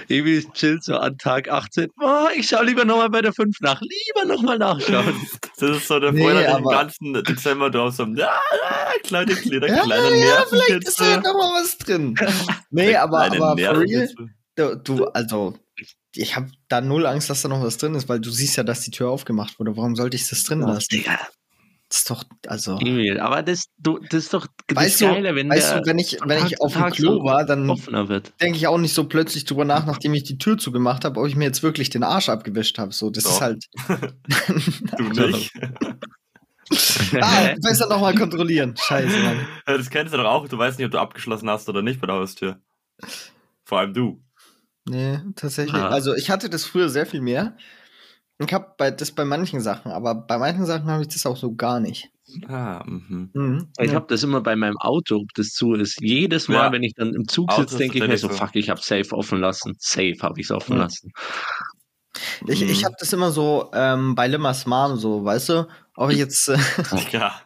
Speaker 3: Evi chillt so an Tag 18. Oh, ich schau lieber nochmal bei der 5 nach. Lieber nochmal nachschauen.
Speaker 1: Das ist so der
Speaker 2: Nee,
Speaker 1: den
Speaker 2: aber-
Speaker 1: ganzen Dezember hast so, ja, ja, kleine, kleine,
Speaker 2: Ja,
Speaker 1: kleine
Speaker 2: ja, vielleicht ist da ja
Speaker 1: Nervenkitzel.
Speaker 2: noch mal was drin. Nee, aber, aber for real, du, du also, ich habe da null Angst, dass da noch was drin ist, weil du siehst ja, dass die Tür aufgemacht wurde. Warum sollte ich das drin lassen?
Speaker 3: Digga,
Speaker 2: Das ist doch, also.
Speaker 3: Emil, aber das, du, das ist doch das
Speaker 2: Weißt du,
Speaker 3: Geile, wenn
Speaker 2: weißt
Speaker 3: der
Speaker 2: du, wenn ich, wenn ich auf dem Klo war, dann denke ich auch nicht so plötzlich drüber nach, nachdem ich die Tür zugemacht habe, ob ich mir jetzt wirklich den Arsch abgewischt habe. So, das
Speaker 1: Doch.
Speaker 2: ist halt.
Speaker 1: Du nicht.
Speaker 2: ah, besser nochmal kontrollieren. Scheiße, Mann.
Speaker 1: Das kennst du doch auch. Du weißt nicht, ob du abgeschlossen hast oder nicht bei der Haustür. Vor allem du.
Speaker 2: Nee, tatsächlich.
Speaker 3: Ah.
Speaker 2: Also ich hatte das früher sehr viel mehr. Ich habe bei, das bei manchen Sachen, aber bei manchen Sachen habe ich das auch so gar nicht.
Speaker 1: Ah, mhm.
Speaker 2: Mhm.
Speaker 3: Ich
Speaker 2: Ja.
Speaker 3: habe das immer bei meinem Auto, ob das zu ist. Jedes Mal,
Speaker 1: Ja.
Speaker 3: wenn ich dann im Zug sitze, denke ich mir so,
Speaker 1: so.
Speaker 3: fuck, ich habe safe offen lassen. Safe habe ich es offen
Speaker 2: Ja.
Speaker 3: lassen.
Speaker 2: Ich, ich
Speaker 1: Mhm.
Speaker 2: habe das immer so ähm, bei Limmers Mom so, weißt du? Ob ich jetzt. Äh,
Speaker 1: Ja.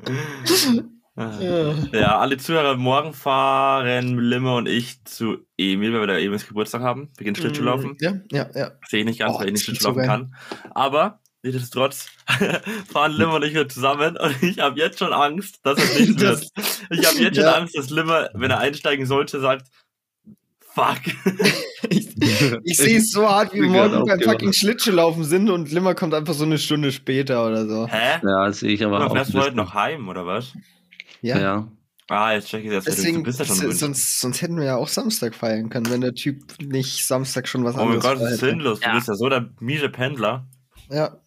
Speaker 2: ja.
Speaker 1: Ja, alle Zuhörer, morgen fahren Limmer und ich zu Emil, weil wir da Emils Geburtstag haben. Wir gehen Schlittschuh laufen.
Speaker 2: Ja, ja, ja.
Speaker 1: Sehe ich nicht ganz,
Speaker 2: Oh,
Speaker 1: weil ich nicht
Speaker 2: das
Speaker 1: Schlittschuh
Speaker 2: wird so
Speaker 1: laufen kann. Aber, nichtsdestotrotz, fahren Limmer und ich wieder zusammen und ich habe jetzt schon Angst, dass es nicht wird.
Speaker 2: Das-
Speaker 1: Ich habe jetzt schon
Speaker 2: Ja.
Speaker 1: Angst, dass Limmer, wenn er einsteigen sollte, sagt, fuck.
Speaker 2: ich ich sehe es so hart, wie wir morgen beim fucking Schlittschuhlaufen sind und Limmer kommt einfach so eine Stunde später oder so.
Speaker 1: Hä?
Speaker 3: Ja, das sehe ich aber
Speaker 1: Aber
Speaker 3: auch.
Speaker 1: fährst du heute noch heim, oder was?
Speaker 2: Ja.
Speaker 3: Ja.
Speaker 1: Ah, jetzt check ich das.
Speaker 2: Deswegen,
Speaker 1: du bist ja
Speaker 2: sonst, sonst hätten wir ja auch Samstag feiern können, wenn der Typ nicht Samstag schon was
Speaker 1: Oh mein
Speaker 2: anderes
Speaker 1: Gott, das ist sinnlos. Du
Speaker 3: Ja.
Speaker 1: bist ja so der miese Pendler.
Speaker 2: Ja,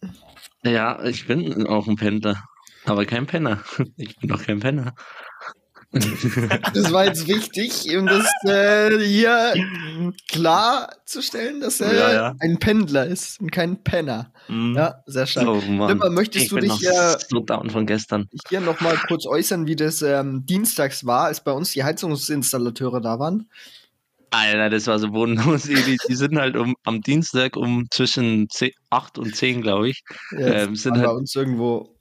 Speaker 3: ja, ich bin auch ein Pendler. Aber kein Penner. Ich bin doch kein Penner.
Speaker 2: das war jetzt wichtig, um das äh, hier klarzustellen, dass er
Speaker 1: Ja, ja.
Speaker 2: ein Pendler ist und kein Penner.
Speaker 1: Mhm.
Speaker 2: Ja, sehr stark.
Speaker 3: oh.
Speaker 2: Limmer, möchtest
Speaker 3: ich
Speaker 2: du dich
Speaker 3: so down von gestern.
Speaker 2: hier nochmal kurz äußern, wie das ähm, dienstags war, als bei uns die Heizungsinstallateure da waren?
Speaker 3: Alter, das war so bodenlos. Die, die sind halt um, am Dienstag um zwischen 10, 8 und 10, glaube ich.
Speaker 2: Ja,
Speaker 3: Ähm, sind
Speaker 2: waren bei
Speaker 3: halt-
Speaker 2: uns irgendwo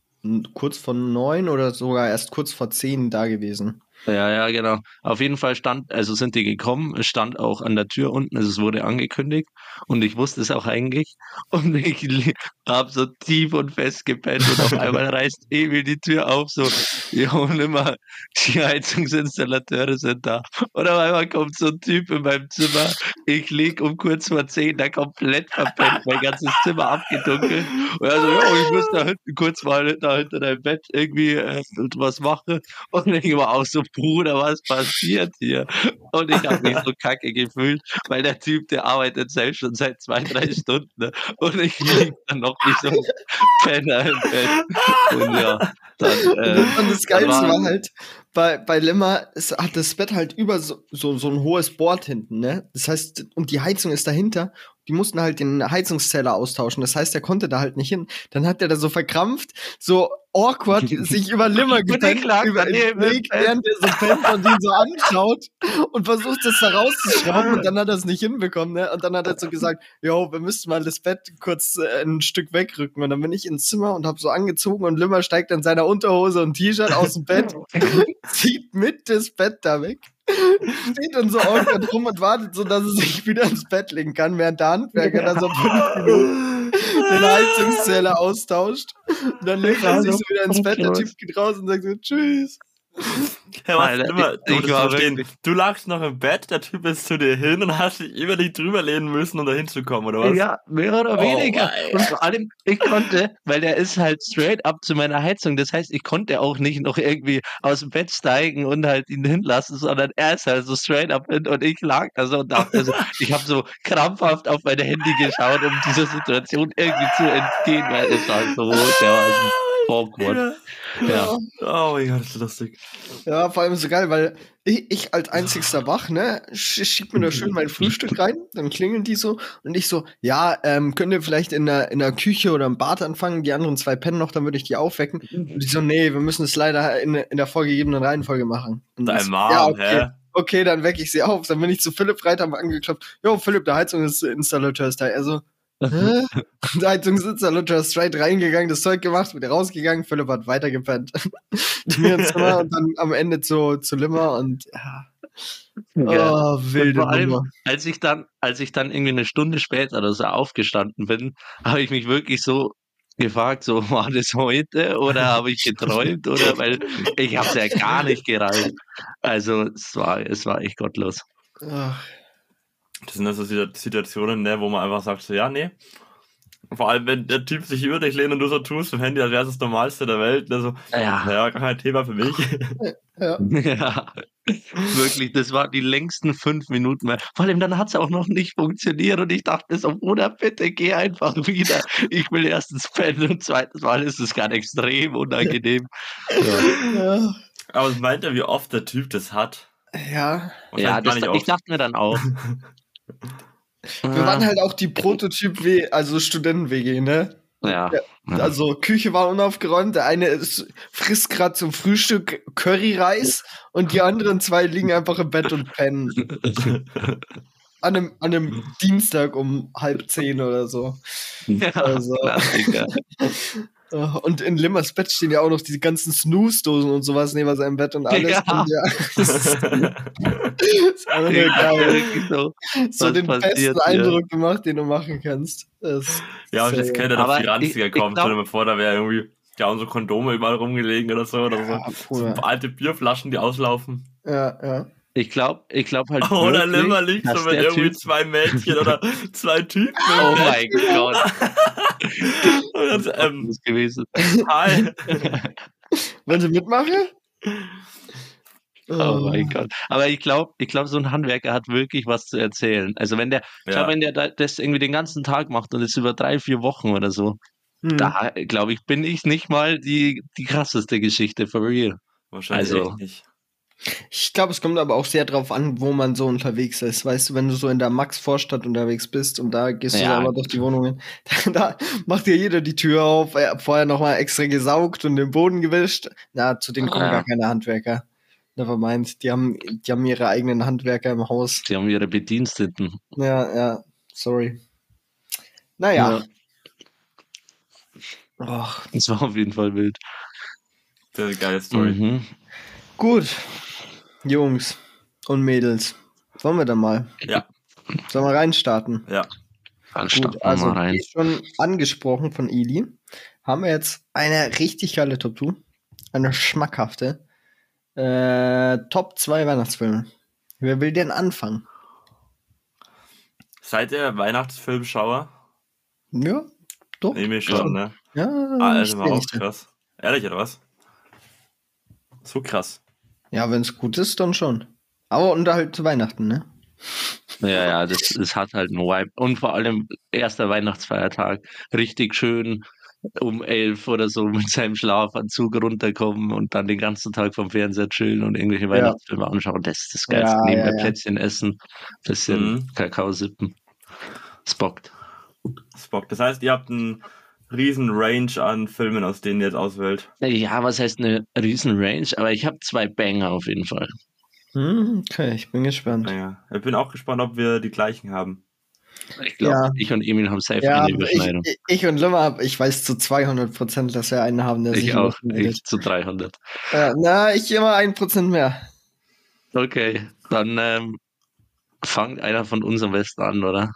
Speaker 2: kurz vor neun oder sogar erst kurz vor zehn da gewesen.
Speaker 3: Ja, ja, genau. Auf jeden Fall stand, also sind die gekommen, es stand auch an der Tür unten, also es wurde angekündigt und ich wusste es auch eigentlich und ich habe so tief und fest gepennt und auf einmal reißt Emil die Tür auf, so, jo, nimmer, die Heizungsinstallateure sind da und auf einmal kommt so ein Typ in meinem Zimmer, ich lieg um kurz vor zehn, da komplett verpennt, mein ganzes Zimmer abgedunkelt und er so, ja, ich muss da hinten kurz mal da hinter deinem Bett irgendwie äh, was machen und ich war auch so, Bruder, was passiert hier? Und ich habe mich so kacke gefühlt, weil der Typ, der arbeitet selbst schon seit zwei, drei Stunden. Ne? Und ich lieg dann noch wie so ein Penner im Bett. Und ja, dann. Äh,
Speaker 2: und das Geilste
Speaker 3: war-
Speaker 2: war halt, bei, bei Limmer es hat das Bett halt über so, so, so ein hohes Board hinten, ne? Das heißt, und die Heizung ist dahinter. Die mussten halt den Heizungszähler austauschen. Das heißt, er konnte da halt nicht hin. Dann hat er da so verkrampft, so awkward sich über Limmer gepennt, über den Weg, während er so pennt und ihn so anschaut und versucht, das da rauszuschrauben und dann hat er es nicht hinbekommen, ne? Und dann hat er so gesagt, jo, wir müssten mal das Bett kurz äh, ein Stück wegrücken. Und dann bin ich ins Zimmer und hab so angezogen und Limmer steigt in seiner Unterhose und T-Shirt aus dem Bett, zieht mit das Bett da weg, steht dann so awkward rum und wartet so, dass er sich wieder ins Bett legen kann, während der Handwerker da so fünf Minuten den Heizungszähler austauscht. Und dann legt er sich so wieder ins Bett, der Typ geht raus und sagt so, tschüss.
Speaker 1: Was
Speaker 3: Alter,
Speaker 1: immer, du
Speaker 3: ich war
Speaker 1: verstehen, du lagst noch im Bett, der Typ ist zu dir hin und hast dich über dich drüber lehnen müssen, um da hinzukommen, oder was?
Speaker 3: Ja, mehr oder
Speaker 1: Oh,
Speaker 3: weniger.
Speaker 1: Mann.
Speaker 3: und vor allem, ich konnte, weil der ist halt straight up zu meiner Heizung. Das heißt, ich konnte auch nicht noch irgendwie aus dem Bett steigen und halt ihn hinlassen, sondern er ist halt so straight up hin und ich lag da so und dachte so, ich habe so krampfhaft auf meine Handy geschaut, um dieser Situation irgendwie zu entgehen, weil es war so dermaßen Awkward. Ja.
Speaker 1: Oh mein Gott, das ist lustig.
Speaker 2: Ja, vor allem so geil, weil ich, ich als einzigster wach, ne, sch- schieb mir da schön mein Frühstück rein, dann klingeln die so und ich so, ja, ähm, könnt ihr vielleicht in der, in der Küche oder im Bad anfangen, die anderen zwei pennen noch, dann würde ich die aufwecken. Und die so, nee, wir müssen es leider in, in der vorgegebenen Reihenfolge machen. Und
Speaker 1: Dein
Speaker 2: so,
Speaker 1: Mom,
Speaker 2: ja, okay.
Speaker 1: hä?
Speaker 2: Okay, dann wecke ich sie auf. Dann bin ich zu Philipp Reiter angeklopft. Jo, Philipp, der Heizungsinstallateur ist da. Er so, hä? der Heizungsinstallateur ist straight reingegangen, das Zeug gemacht, wieder rausgegangen. Philipp hat weitergepennt. Zu mir ins Zimmer und dann am Ende zu, zu Limmer und ja.
Speaker 3: Ja.
Speaker 2: Oh, wilde
Speaker 3: Vor allem,
Speaker 2: Nummer.
Speaker 3: als ich dann, als ich dann irgendwie eine Stunde später oder so aufgestanden bin, habe ich mich wirklich so gefragt, so war das heute oder habe ich geträumt oder weil ich habe es ja gar nicht gereicht. Also es war, es war echt gottlos.
Speaker 2: Ach,
Speaker 1: Das sind also Situ- Situationen, ne, wo man einfach sagt, so, ja, nee. Vor allem, wenn der Typ sich über dich lehnt und du so tust im Handy, als wäre es das Normalste der Welt. Ne, so,
Speaker 3: Ja,
Speaker 1: ja, gar kein Thema für mich.
Speaker 2: ja.
Speaker 3: ja. Wirklich, das waren die längsten fünf Minuten mehr. Vor allem dann hat es auch noch nicht funktioniert und ich dachte mir so, Bruder, bitte geh einfach wieder. Ich will erstens pennen und zweitens mal ist es gerade extrem unangenehm. Ja.
Speaker 2: Ja.
Speaker 1: Aber es meint er, wie oft der Typ das hat.
Speaker 2: ja.
Speaker 1: Wahrscheinlich
Speaker 3: Ja, das, ich dachte mir dann auch.
Speaker 2: Wir waren halt auch die Prototyp-W, also Studenten-WG, ne?
Speaker 3: Ja.
Speaker 2: Also Küche war unaufgeräumt. Der eine ist, frisst gerade zum Frühstück Curryreis und die anderen zwei liegen einfach im Bett und pennen. An einem, an einem Dienstag um halb zehn oder so.
Speaker 3: ja,
Speaker 2: Also. Uh, Und in Limmers Bett stehen ja auch noch diese ganzen Snooze-Dosen und sowas neben seinem Bett und alles.
Speaker 3: Ja.
Speaker 2: Und ja, das ist, das ist
Speaker 3: Ja,
Speaker 2: geil.
Speaker 3: so.
Speaker 2: So
Speaker 3: was
Speaker 2: den
Speaker 3: passiert
Speaker 2: besten
Speaker 3: hier?
Speaker 2: Eindruck gemacht, den du machen kannst. Das,
Speaker 1: ja, und jetzt könnte doch die Ranziger
Speaker 3: ich- ich
Speaker 1: kommen.
Speaker 3: glaub-
Speaker 1: Stell dir mal vor, da wäre irgendwie, haben so Kondome überall rumgelegen oder so. Oder so.
Speaker 2: Ja,
Speaker 1: so alte Bierflaschen, die auslaufen.
Speaker 2: ja, ja.
Speaker 3: Ich glaube ich glaub halt.
Speaker 1: Oder
Speaker 3: wirklich,
Speaker 1: Limmer liegt so mit irgendwie
Speaker 3: Typ-
Speaker 1: zwei Mädchen oder zwei Typen.
Speaker 3: Oh mein Gott. Das
Speaker 1: ähm,
Speaker 3: ist gewesen.
Speaker 1: hi.
Speaker 2: Wollen Sie mitmachen?
Speaker 3: Oh mein Gott. Aber ich glaube, ich glaub, so ein Handwerker hat wirklich was zu erzählen. Also wenn der, ich
Speaker 1: Ja.
Speaker 3: glaub, wenn der da- das irgendwie den ganzen Tag macht und es über drei, vier Wochen oder so,
Speaker 2: Hm.
Speaker 3: da glaube ich, bin ich nicht mal die, die krasseste Geschichte for real.
Speaker 1: Wahrscheinlich
Speaker 3: Also-
Speaker 1: echt nicht.
Speaker 2: Ich glaube, es kommt aber auch sehr drauf an, wo man so unterwegs ist. Weißt du, wenn du so in der Max-Vorstadt unterwegs bist und da gehst du
Speaker 3: Ja.
Speaker 2: selber durch die Wohnungen, da, da macht dir jeder die Tür auf, er hat vorher nochmal extra gesaugt und den Boden gewischt. Na, zu denen kommen
Speaker 3: Ja.
Speaker 2: gar keine Handwerker. Nevermind, die haben, die haben ihre eigenen Handwerker im Haus.
Speaker 3: Die haben ihre Bediensteten.
Speaker 2: Ja, ja, sorry. Naja. Och,
Speaker 3: Das war auf jeden Fall wild.
Speaker 1: Das ist eine geile Story.
Speaker 3: Mhm.
Speaker 2: gut, Jungs und Mädels, wollen wir dann mal?
Speaker 1: Ja.
Speaker 2: Sollen wir reinstarten?
Speaker 1: Ja.
Speaker 3: Dann starten
Speaker 2: Gut,
Speaker 3: wir
Speaker 2: also
Speaker 3: mal rein.
Speaker 2: wie schon angesprochen von Eli, haben wir jetzt eine richtig geile Top 2, eine schmackhafte äh, Top 2 Weihnachtsfilme. Wer will denn anfangen?
Speaker 1: Seid ihr Weihnachtsfilmschauer?
Speaker 2: Ja, doch.
Speaker 1: Nee, mir schon, ne?
Speaker 2: Ja,
Speaker 1: Ah,
Speaker 2: ich
Speaker 1: also mal auch krass. Ehrlich, oder was? So krass.
Speaker 2: Ja wenn es gut ist, dann schon. Aber und halt zu Weihnachten, ne?
Speaker 3: Ja, ja, das, das hat halt einen Vibe. Und vor allem erster Weihnachtsfeiertag. Richtig schön um elf oder so mit seinem Schlafanzug runterkommen und dann den ganzen Tag vom Fernseher chillen und irgendwelche Weihnachtsfilme anschauen. Das ist das Geilste.
Speaker 2: Ja,
Speaker 3: Neben
Speaker 2: ja,
Speaker 3: der
Speaker 2: ja.
Speaker 3: Plätzchen essen, bisschen
Speaker 1: Mhm.
Speaker 3: Kakao sippen. Es bockt.
Speaker 1: Spock. Das heißt, ihr habt einen riesen Range an Filmen, aus denen ihr jetzt auswählt.
Speaker 3: Ja, was heißt eine riesen Range? Aber ich habe zwei Banger auf jeden Fall.
Speaker 2: Hm, okay, ich bin gespannt.
Speaker 1: Naja, ich bin auch gespannt, ob wir die gleichen haben.
Speaker 3: Ich glaube,
Speaker 2: Ja.
Speaker 3: ich und Emil haben safe
Speaker 2: Ja,
Speaker 3: eine
Speaker 2: ich,
Speaker 3: Überschneidung.
Speaker 2: ich, ich und Limmer, ich weiß zu 200 Prozent, dass wir einen haben, der
Speaker 3: Ich,
Speaker 2: sich
Speaker 3: auch. Ich zu 300.
Speaker 2: Ja, na, ich immer ein Prozent mehr.
Speaker 3: Okay, dann ähm, fangt einer von uns am besten an, oder?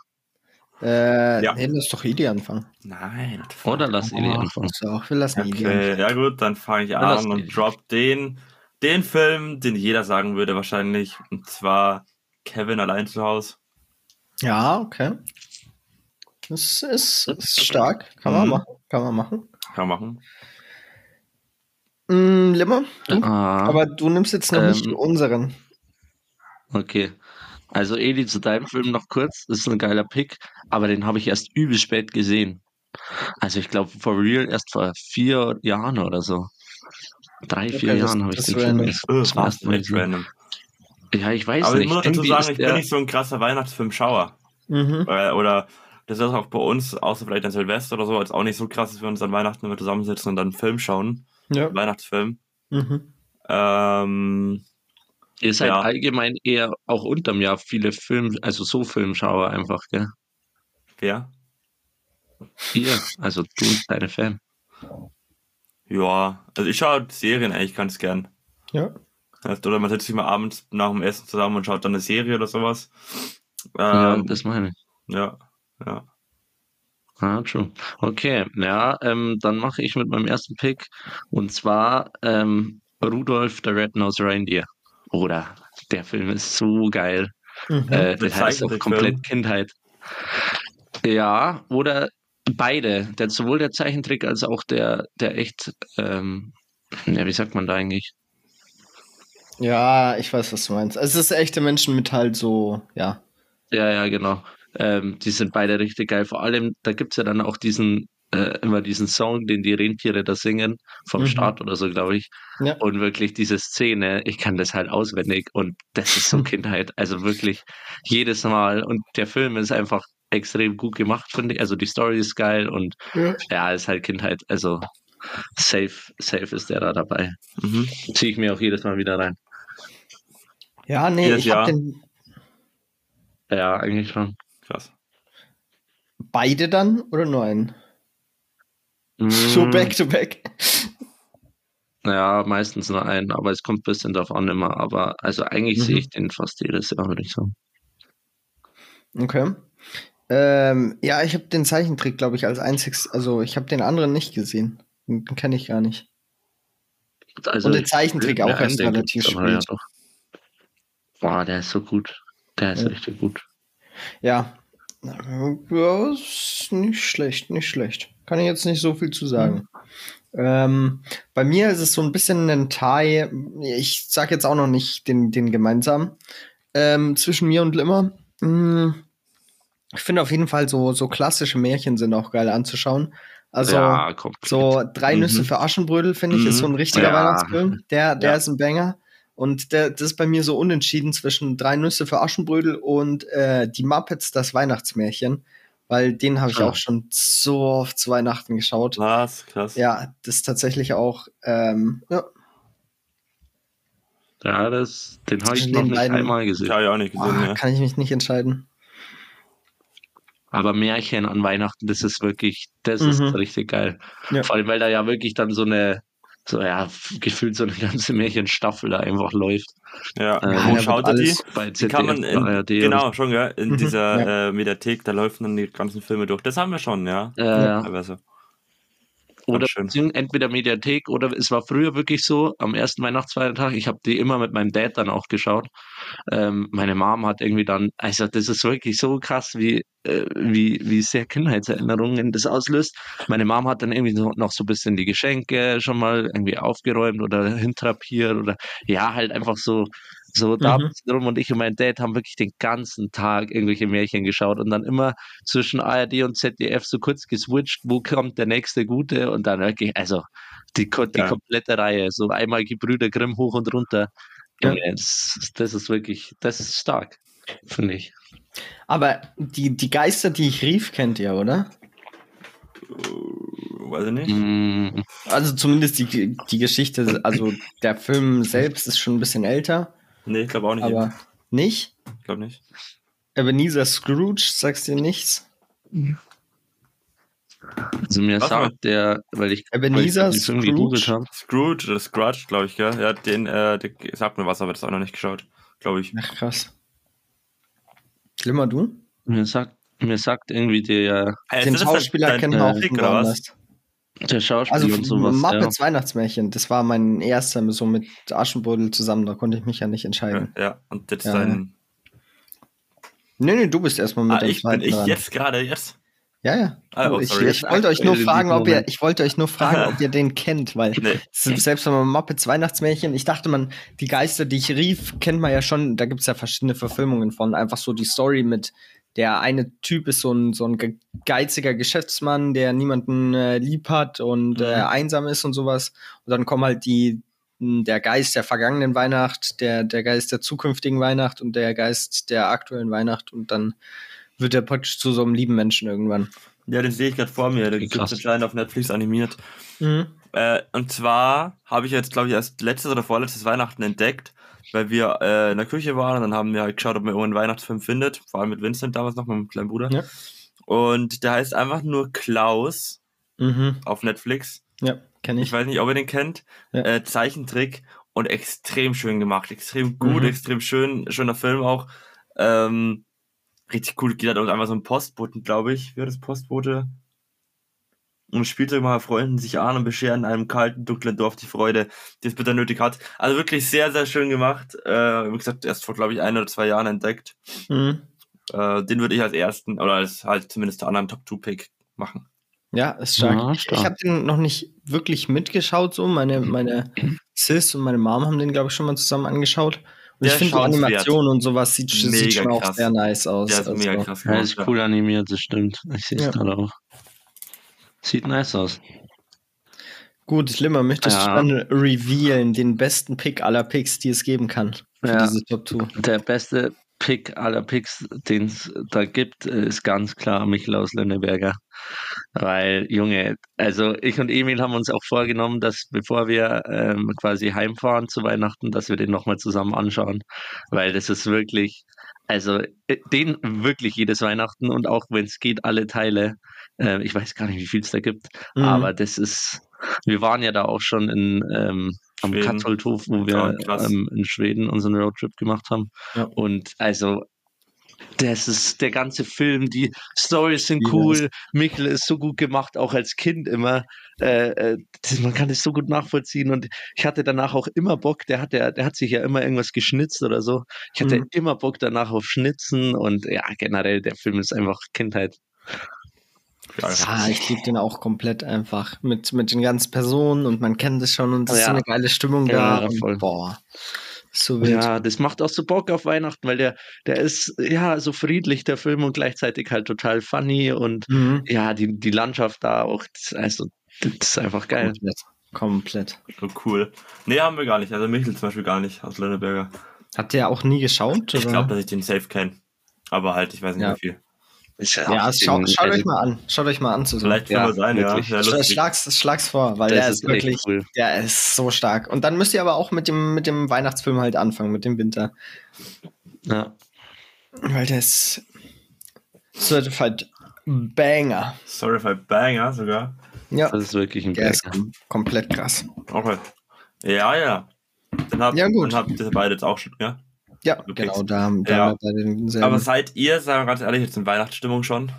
Speaker 2: Äh,
Speaker 1: Ja.
Speaker 2: nee, lass doch Idi anfangen.
Speaker 1: Nein.
Speaker 3: Oder lass Eli
Speaker 2: Ach,
Speaker 3: anfangen.
Speaker 2: So, wir lassen Idi
Speaker 1: Okay,
Speaker 2: anfangen.
Speaker 1: ja gut, dann fange ich
Speaker 3: lass
Speaker 1: an und
Speaker 3: ihn.
Speaker 1: drop den, den Film, den jeder sagen würde wahrscheinlich. Und zwar Kevin allein zu Hause.
Speaker 2: Ja, okay. Das ist, ist stark. Kann man
Speaker 1: Mhm.
Speaker 2: machen. Kann man machen.
Speaker 1: Kann man machen.
Speaker 2: Mm, Limmer, du?
Speaker 3: Ah,
Speaker 2: Aber du nimmst jetzt noch nicht
Speaker 3: Ähm,
Speaker 2: unseren.
Speaker 3: okay. Also Eli, zu deinem Film noch kurz. Das ist ein geiler Pick, aber den habe ich erst übel spät gesehen. Also ich glaube, for real erst vor vier Jahren oder so. Drei, vier
Speaker 2: Okay, das-
Speaker 3: Jahren habe ich
Speaker 2: das
Speaker 3: den Film
Speaker 1: Das ist
Speaker 3: Mal
Speaker 1: echt random.
Speaker 3: Ja, ich weiß
Speaker 1: Aber ich
Speaker 3: nicht.
Speaker 1: muss dazu sagen, ich bin nicht so ein krasser Weihnachtsfilmschauer.
Speaker 2: Mhm.
Speaker 1: Äh, Oder das ist auch bei uns, außer vielleicht an Silvester oder so, als auch nicht so krass, dass wir uns an Weihnachten immer zusammensitzen und dann einen Film schauen.
Speaker 2: Ja.
Speaker 1: Weihnachtsfilm.
Speaker 2: Mhm.
Speaker 1: Ähm,
Speaker 3: Ihr seid
Speaker 1: Ja.
Speaker 3: allgemein eher auch unterm Jahr viele Film, also so Filmschauer einfach, gell?
Speaker 1: wer?
Speaker 3: Ihr, also du und deine Fan.
Speaker 1: Ja, also ich schaue Serien eigentlich ganz gern.
Speaker 2: Ja.
Speaker 1: Heißt, Oder man setzt sich mal abends nach dem Essen zusammen und schaut dann eine Serie oder sowas.
Speaker 3: Ja,
Speaker 1: Ähm,
Speaker 3: das meine ich.
Speaker 1: ja, ja.
Speaker 3: Ah, true. Okay, ja, ähm, dann mache ich mit meinem ersten Pick und zwar ähm, Rudolf the Red-Nosed Reindeer. Oder der Film ist so geil.
Speaker 2: Mhm.
Speaker 3: Äh,
Speaker 1: Der
Speaker 3: das heißt auch komplett Kindheit. Ja, oder beide. Der, sowohl der Zeichentrick als auch der, der echt, ähm, ja, wie sagt man da eigentlich?
Speaker 2: Ja, ich weiß, was du meinst. Es ist echte Menschen mit halt so, ja.
Speaker 3: Ja, ja, genau. Ähm, die sind beide richtig geil. Vor allem, da gibt's ja dann auch diesen, äh, immer diesen Song, den die Rentiere da singen, vom
Speaker 2: Mhm.
Speaker 3: Start oder so, glaube ich.
Speaker 2: Ja.
Speaker 3: Und wirklich diese Szene, ich kann das halt auswendig und das ist so Kindheit. Also wirklich jedes Mal. Und der Film ist einfach extrem gut gemacht, finde ich. Also die Story ist geil und
Speaker 2: Ja.
Speaker 3: ja, ist halt Kindheit. Also safe, safe ist der da dabei.
Speaker 1: Mhm.
Speaker 3: Ziehe ich mir auch jedes Mal wieder rein.
Speaker 2: Ja, nee,
Speaker 1: Jedes
Speaker 2: ich hab
Speaker 1: Jahr.
Speaker 2: den
Speaker 3: Ja, eigentlich schon.
Speaker 1: Krass.
Speaker 2: beide dann oder nur einen? So
Speaker 3: Mm,
Speaker 2: back to back.
Speaker 3: Ja, meistens nur einen, aber es kommt ein bisschen drauf an immer. Aber also eigentlich
Speaker 2: Mhm.
Speaker 3: sehe ich den fast jedes Jahr, würde ich sagen.
Speaker 2: Okay. Ähm, ja, ich habe den Zeichentrick, glaube ich, als einziges, also ich habe den anderen nicht gesehen. Den kenne ich gar nicht.
Speaker 3: Also
Speaker 2: Und der
Speaker 3: ich
Speaker 2: Zeichentrick auch erst
Speaker 3: den
Speaker 2: relativ
Speaker 3: ja
Speaker 2: spät.
Speaker 3: doch. Boah, der ist so gut. Der ist
Speaker 2: Ja.
Speaker 3: richtig gut.
Speaker 2: Ja. Ja, ist nicht schlecht, nicht schlecht. Kann ich jetzt nicht so viel zu sagen. Ähm, bei mir ist es so ein bisschen ein Tie, ich sag jetzt auch noch nicht den, den gemeinsam, ähm, zwischen mir und Limmer. Hm, Ich finde auf jeden Fall so, so klassische Märchen sind auch geil anzuschauen. Also
Speaker 3: ja,
Speaker 2: so drei
Speaker 1: Mhm.
Speaker 2: Nüsse für Aschenbrödel, finde ich, ist so ein richtiger
Speaker 3: Ja.
Speaker 2: Weihnachtsfilm. Der, der
Speaker 1: Ja.
Speaker 2: ist ein Banger. Und der, das ist bei mir so unentschieden zwischen drei Nüsse für Aschenbrödel und äh, die Muppets, das Weihnachtsmärchen. Weil den habe ich
Speaker 3: Ah.
Speaker 2: auch schon so oft zu Weihnachten geschaut.
Speaker 1: Was? Krass.
Speaker 2: Ja, das ist tatsächlich auch, ähm, ja,
Speaker 3: Ja, das, den habe ich noch
Speaker 2: den
Speaker 3: nicht
Speaker 2: beiden-
Speaker 3: einmal
Speaker 1: Ich
Speaker 3: gesehen.
Speaker 1: habe ja auch nicht gesehen,
Speaker 2: ah,
Speaker 1: ja.
Speaker 2: kann ich mich nicht entscheiden.
Speaker 3: Aber Märchen an Weihnachten, das ist wirklich, das ist
Speaker 2: Mhm.
Speaker 3: richtig geil.
Speaker 2: Ja.
Speaker 3: Vor allem, weil da ja wirklich dann so eine, so ja, gefühlt so eine ganze Märchenstaffel da einfach läuft.
Speaker 1: Ja,
Speaker 3: Äh,
Speaker 1: wo schaut ihr die?
Speaker 3: Bei
Speaker 1: Die
Speaker 3: ZDF
Speaker 1: kann man in,
Speaker 3: ARD
Speaker 1: genau, schon, gell? In
Speaker 2: Mhm,
Speaker 1: dieser äh, Mediathek, da laufen dann die ganzen Filme durch. Das haben wir schon, ja.
Speaker 3: Äh, ja.
Speaker 1: Teilweise.
Speaker 3: Oder entweder Mediathek oder es war früher wirklich so, am ersten Weihnachtsfeiertag, ich habe die immer mit meinem Dad dann auch geschaut. Ähm, meine Mom hat irgendwie dann, also das ist wirklich so krass, wie, äh, wie, wie sehr Kindheitserinnerungen das auslöst. Meine Mom hat dann irgendwie so, noch so ein bisschen die Geschenke schon mal irgendwie aufgeräumt oder hintrapiert oder ja, halt einfach so, so da
Speaker 2: Mhm.
Speaker 3: drum und ich und mein Dad haben wirklich den ganzen Tag irgendwelche Märchen geschaut und dann immer zwischen ARD und ZDF so kurz geswitcht, wo kommt der nächste Gute und dann wirklich, also die, die
Speaker 1: Ja.
Speaker 3: komplette Reihe, so einmal Gebrüder Grimm hoch und runter.
Speaker 2: Ja.
Speaker 3: Das, das ist wirklich, das ist stark, finde ich.
Speaker 2: Aber die, die Geister, die ich rief, kennt ihr, oder?
Speaker 1: Äh, Weiß ich nicht.
Speaker 3: Mm,
Speaker 2: Also zumindest die, die Geschichte, also der Film selbst ist schon ein bisschen älter,
Speaker 1: Nee, ich glaube auch nicht.
Speaker 2: aber nicht.
Speaker 1: Ich glaube nicht.
Speaker 2: Ebenezer Scrooge, sagst dir nichts?
Speaker 3: Also mir
Speaker 1: Was
Speaker 3: sagt der, weil ich, weil ich
Speaker 2: Ebenezer Scrooge?
Speaker 3: gegoogelt habe,
Speaker 1: Scrooge oder Scrooge, glaube ich, gell? Ja, den, äh, der sagt mir was, aber das auch noch nicht geschaut. Glaube ich.
Speaker 2: Ach, krass. Schlimmer du?
Speaker 3: mir sagt, mir sagt irgendwie der,
Speaker 1: Hey,
Speaker 2: Den
Speaker 1: das
Speaker 2: Schauspieler kennt
Speaker 1: dein
Speaker 2: man auch
Speaker 1: Pick,
Speaker 3: der Schauspieler
Speaker 2: Also
Speaker 3: und sowas.
Speaker 2: Muppets Weihnachtsmärchen, das war mein erster so mit Aschenbrödel zusammen, da konnte ich mich ja nicht
Speaker 1: Ja,
Speaker 2: entscheiden.
Speaker 1: ja, und jetzt
Speaker 2: Ja,
Speaker 1: dein.
Speaker 2: Nee, nee, du bist erstmal mit
Speaker 1: Ah,
Speaker 2: dem
Speaker 1: ich bin
Speaker 2: zweiten
Speaker 1: ich
Speaker 2: dran.
Speaker 1: jetzt gerade jetzt.
Speaker 2: Ja, ja.
Speaker 1: Ah, oh,
Speaker 2: ich, ich wollte euch nur fragen, ob ihr, ich wollte euch nur fragen, ob ihr den kennt, weil
Speaker 1: Nee.
Speaker 2: selbst wenn man Muppets Weihnachtsmärchen, ich dachte man, die Geister, die ich rief, kennt man ja schon, da gibt es ja verschiedene Verfilmungen von, einfach so die Story mit der eine Typ ist so ein, so ein ge- geiziger Geschäftsmann, der niemanden äh, lieb hat und äh,
Speaker 1: Mhm.
Speaker 2: einsam ist und sowas. Und dann kommen halt die, m, der Geist der vergangenen Weihnacht, der, der Geist der zukünftigen Weihnacht und der Geist der aktuellen Weihnacht und dann wird er praktisch zu so einem lieben Menschen irgendwann.
Speaker 1: Ja, den sehe ich gerade vor mir. Der gibt anscheinend auf Netflix animiert.
Speaker 2: Mhm.
Speaker 1: Äh, und zwar habe ich jetzt, glaube ich, erst letztes oder vorletztes Weihnachten entdeckt, weil wir äh, in der Küche waren und dann haben wir halt geschaut, ob man irgendeinen Weihnachtsfilm findet. Vor allem mit Vincent damals noch, meinem kleinen Bruder.
Speaker 2: Ja.
Speaker 1: Und der heißt einfach nur Klaus
Speaker 2: Mhm.
Speaker 1: auf Netflix.
Speaker 2: Ja, kenne
Speaker 1: Ich
Speaker 2: ich.
Speaker 1: weiß nicht, ob ihr den kennt.
Speaker 2: Ja.
Speaker 1: Äh, Zeichentrick und extrem schön gemacht. Extrem gut,
Speaker 2: Mhm.
Speaker 1: extrem schön. Schöner Film auch. Ähm, richtig cool. Geht halt um einfach so ein Postboten, glaube ich. Wie war das Postbote? Und Spielzeugmacher freunden sich an und bescheren in einem kalten, dunklen Dorf die Freude, die es bitter nötig hat. Also wirklich sehr, sehr schön gemacht. Äh, wie gesagt, erst vor, glaube ich, ein oder zwei Jahren entdeckt.
Speaker 2: Mhm.
Speaker 1: Äh, den würde ich als ersten, oder als halt zumindest der anderen Top-2-Pick machen.
Speaker 2: Ja, ist stark.
Speaker 3: Ja,
Speaker 2: Ich
Speaker 3: stark.
Speaker 2: habe den noch nicht wirklich mitgeschaut, so. Meine, meine Sis und meine Mom haben den, glaube ich, schon mal zusammen angeschaut. Und
Speaker 1: Der
Speaker 2: ich finde die. Animation und sowas sieht, sieht schon auch
Speaker 1: krass.
Speaker 2: sehr nice aus.
Speaker 1: Der ist
Speaker 2: also.
Speaker 1: mega krass
Speaker 3: Ja, ist cool animiert, das stimmt. Ich sehe es
Speaker 2: Ja.
Speaker 3: gerade auch. Sieht nice aus.
Speaker 2: Gut, Limmer, möchtest
Speaker 3: Ja.
Speaker 2: du dann revealen, den besten Pick aller Picks, die es geben kann für
Speaker 3: Ja.
Speaker 2: diese Top 2?
Speaker 3: Der beste Pick aller Picks, den es da gibt, ist ganz klar Michael aus Lönneberger. Weil, Junge, also ich und Emil haben uns auch vorgenommen, dass bevor wir ähm, quasi heimfahren zu Weihnachten, dass wir den nochmal zusammen anschauen. Weil das ist wirklich, also äh, den wirklich jedes Weihnachten und auch wenn es geht, alle Teile. Äh, ich weiß gar nicht, wie viel es da gibt,
Speaker 2: Mhm.
Speaker 3: aber das ist, wir waren ja da auch schon in, ähm, am. Katholdhof, wo wir
Speaker 1: Ja,
Speaker 3: ähm, in Schweden unseren Roadtrip gemacht haben.
Speaker 2: Ja.
Speaker 3: Und also, das ist der ganze Film, die Stories sind cool, Michel ist so gut gemacht, auch als Kind immer. Äh, äh, das, man kann das so gut nachvollziehen und ich hatte danach auch immer Bock, der hat, der, der hat sich ja immer irgendwas geschnitzt oder so. Ich hatte
Speaker 2: Mhm.
Speaker 3: immer Bock danach auf Schnitzen und ja, generell, der Film ist einfach Kindheit.
Speaker 2: Ja, ich liebe den auch komplett einfach mit, mit den ganzen Personen und man kennt es schon und es ist
Speaker 3: Ja.
Speaker 2: so eine geile Stimmung
Speaker 3: Ja,
Speaker 2: da. Und,
Speaker 3: voll.
Speaker 2: boah, so wild.
Speaker 3: Ja, das macht auch so Bock auf Weihnachten, weil der, der ist ja so friedlich, der Film, und gleichzeitig halt total funny und
Speaker 2: Mhm.
Speaker 3: ja, die, die Landschaft da auch, das, also, das ist einfach geil.
Speaker 2: Komplett. Komplett.
Speaker 1: So cool. Nee, haben wir gar nicht. Also Michel zum Beispiel gar nicht aus Lönneberger.
Speaker 2: Habt ihr auch nie geschaut?
Speaker 1: Ich glaube, dass ich den safe kenne. Aber halt, ich weiß nicht
Speaker 2: Ja.
Speaker 1: wie viel.
Speaker 3: Ist
Speaker 2: Ja,
Speaker 3: auch
Speaker 2: schau,
Speaker 3: den-
Speaker 2: schaut
Speaker 3: also,
Speaker 2: euch mal an. Schaut euch mal an zusammen.
Speaker 1: Vielleicht kann
Speaker 3: Ja,
Speaker 1: man sein, ja.
Speaker 3: wirklich.
Speaker 1: ja.
Speaker 2: Schlag's, schlag's vor, weil
Speaker 3: das
Speaker 2: der
Speaker 3: ist
Speaker 2: ist wirklich,
Speaker 3: cool.
Speaker 2: der ist so stark. Und dann müsst ihr aber auch mit dem, mit dem Weihnachtsfilm halt anfangen, mit dem Winter.
Speaker 3: Ja.
Speaker 2: Weil der ist Certified Banger.
Speaker 1: Certified Banger sogar.
Speaker 2: Ja,
Speaker 3: Das ist wirklich ein
Speaker 2: der ist
Speaker 3: Banger.
Speaker 2: kom komplett krass.
Speaker 1: Okay. Ja, ja. Dann habt,
Speaker 2: Ja, gut.
Speaker 1: Dann habt ihr beide jetzt auch schon, ja.
Speaker 2: Ja, genau, da, haben- da
Speaker 1: Ja.
Speaker 2: bei denselben.
Speaker 1: Aber seid ihr, sagen wir ganz ehrlich, jetzt in Weihnachtsstimmung schon?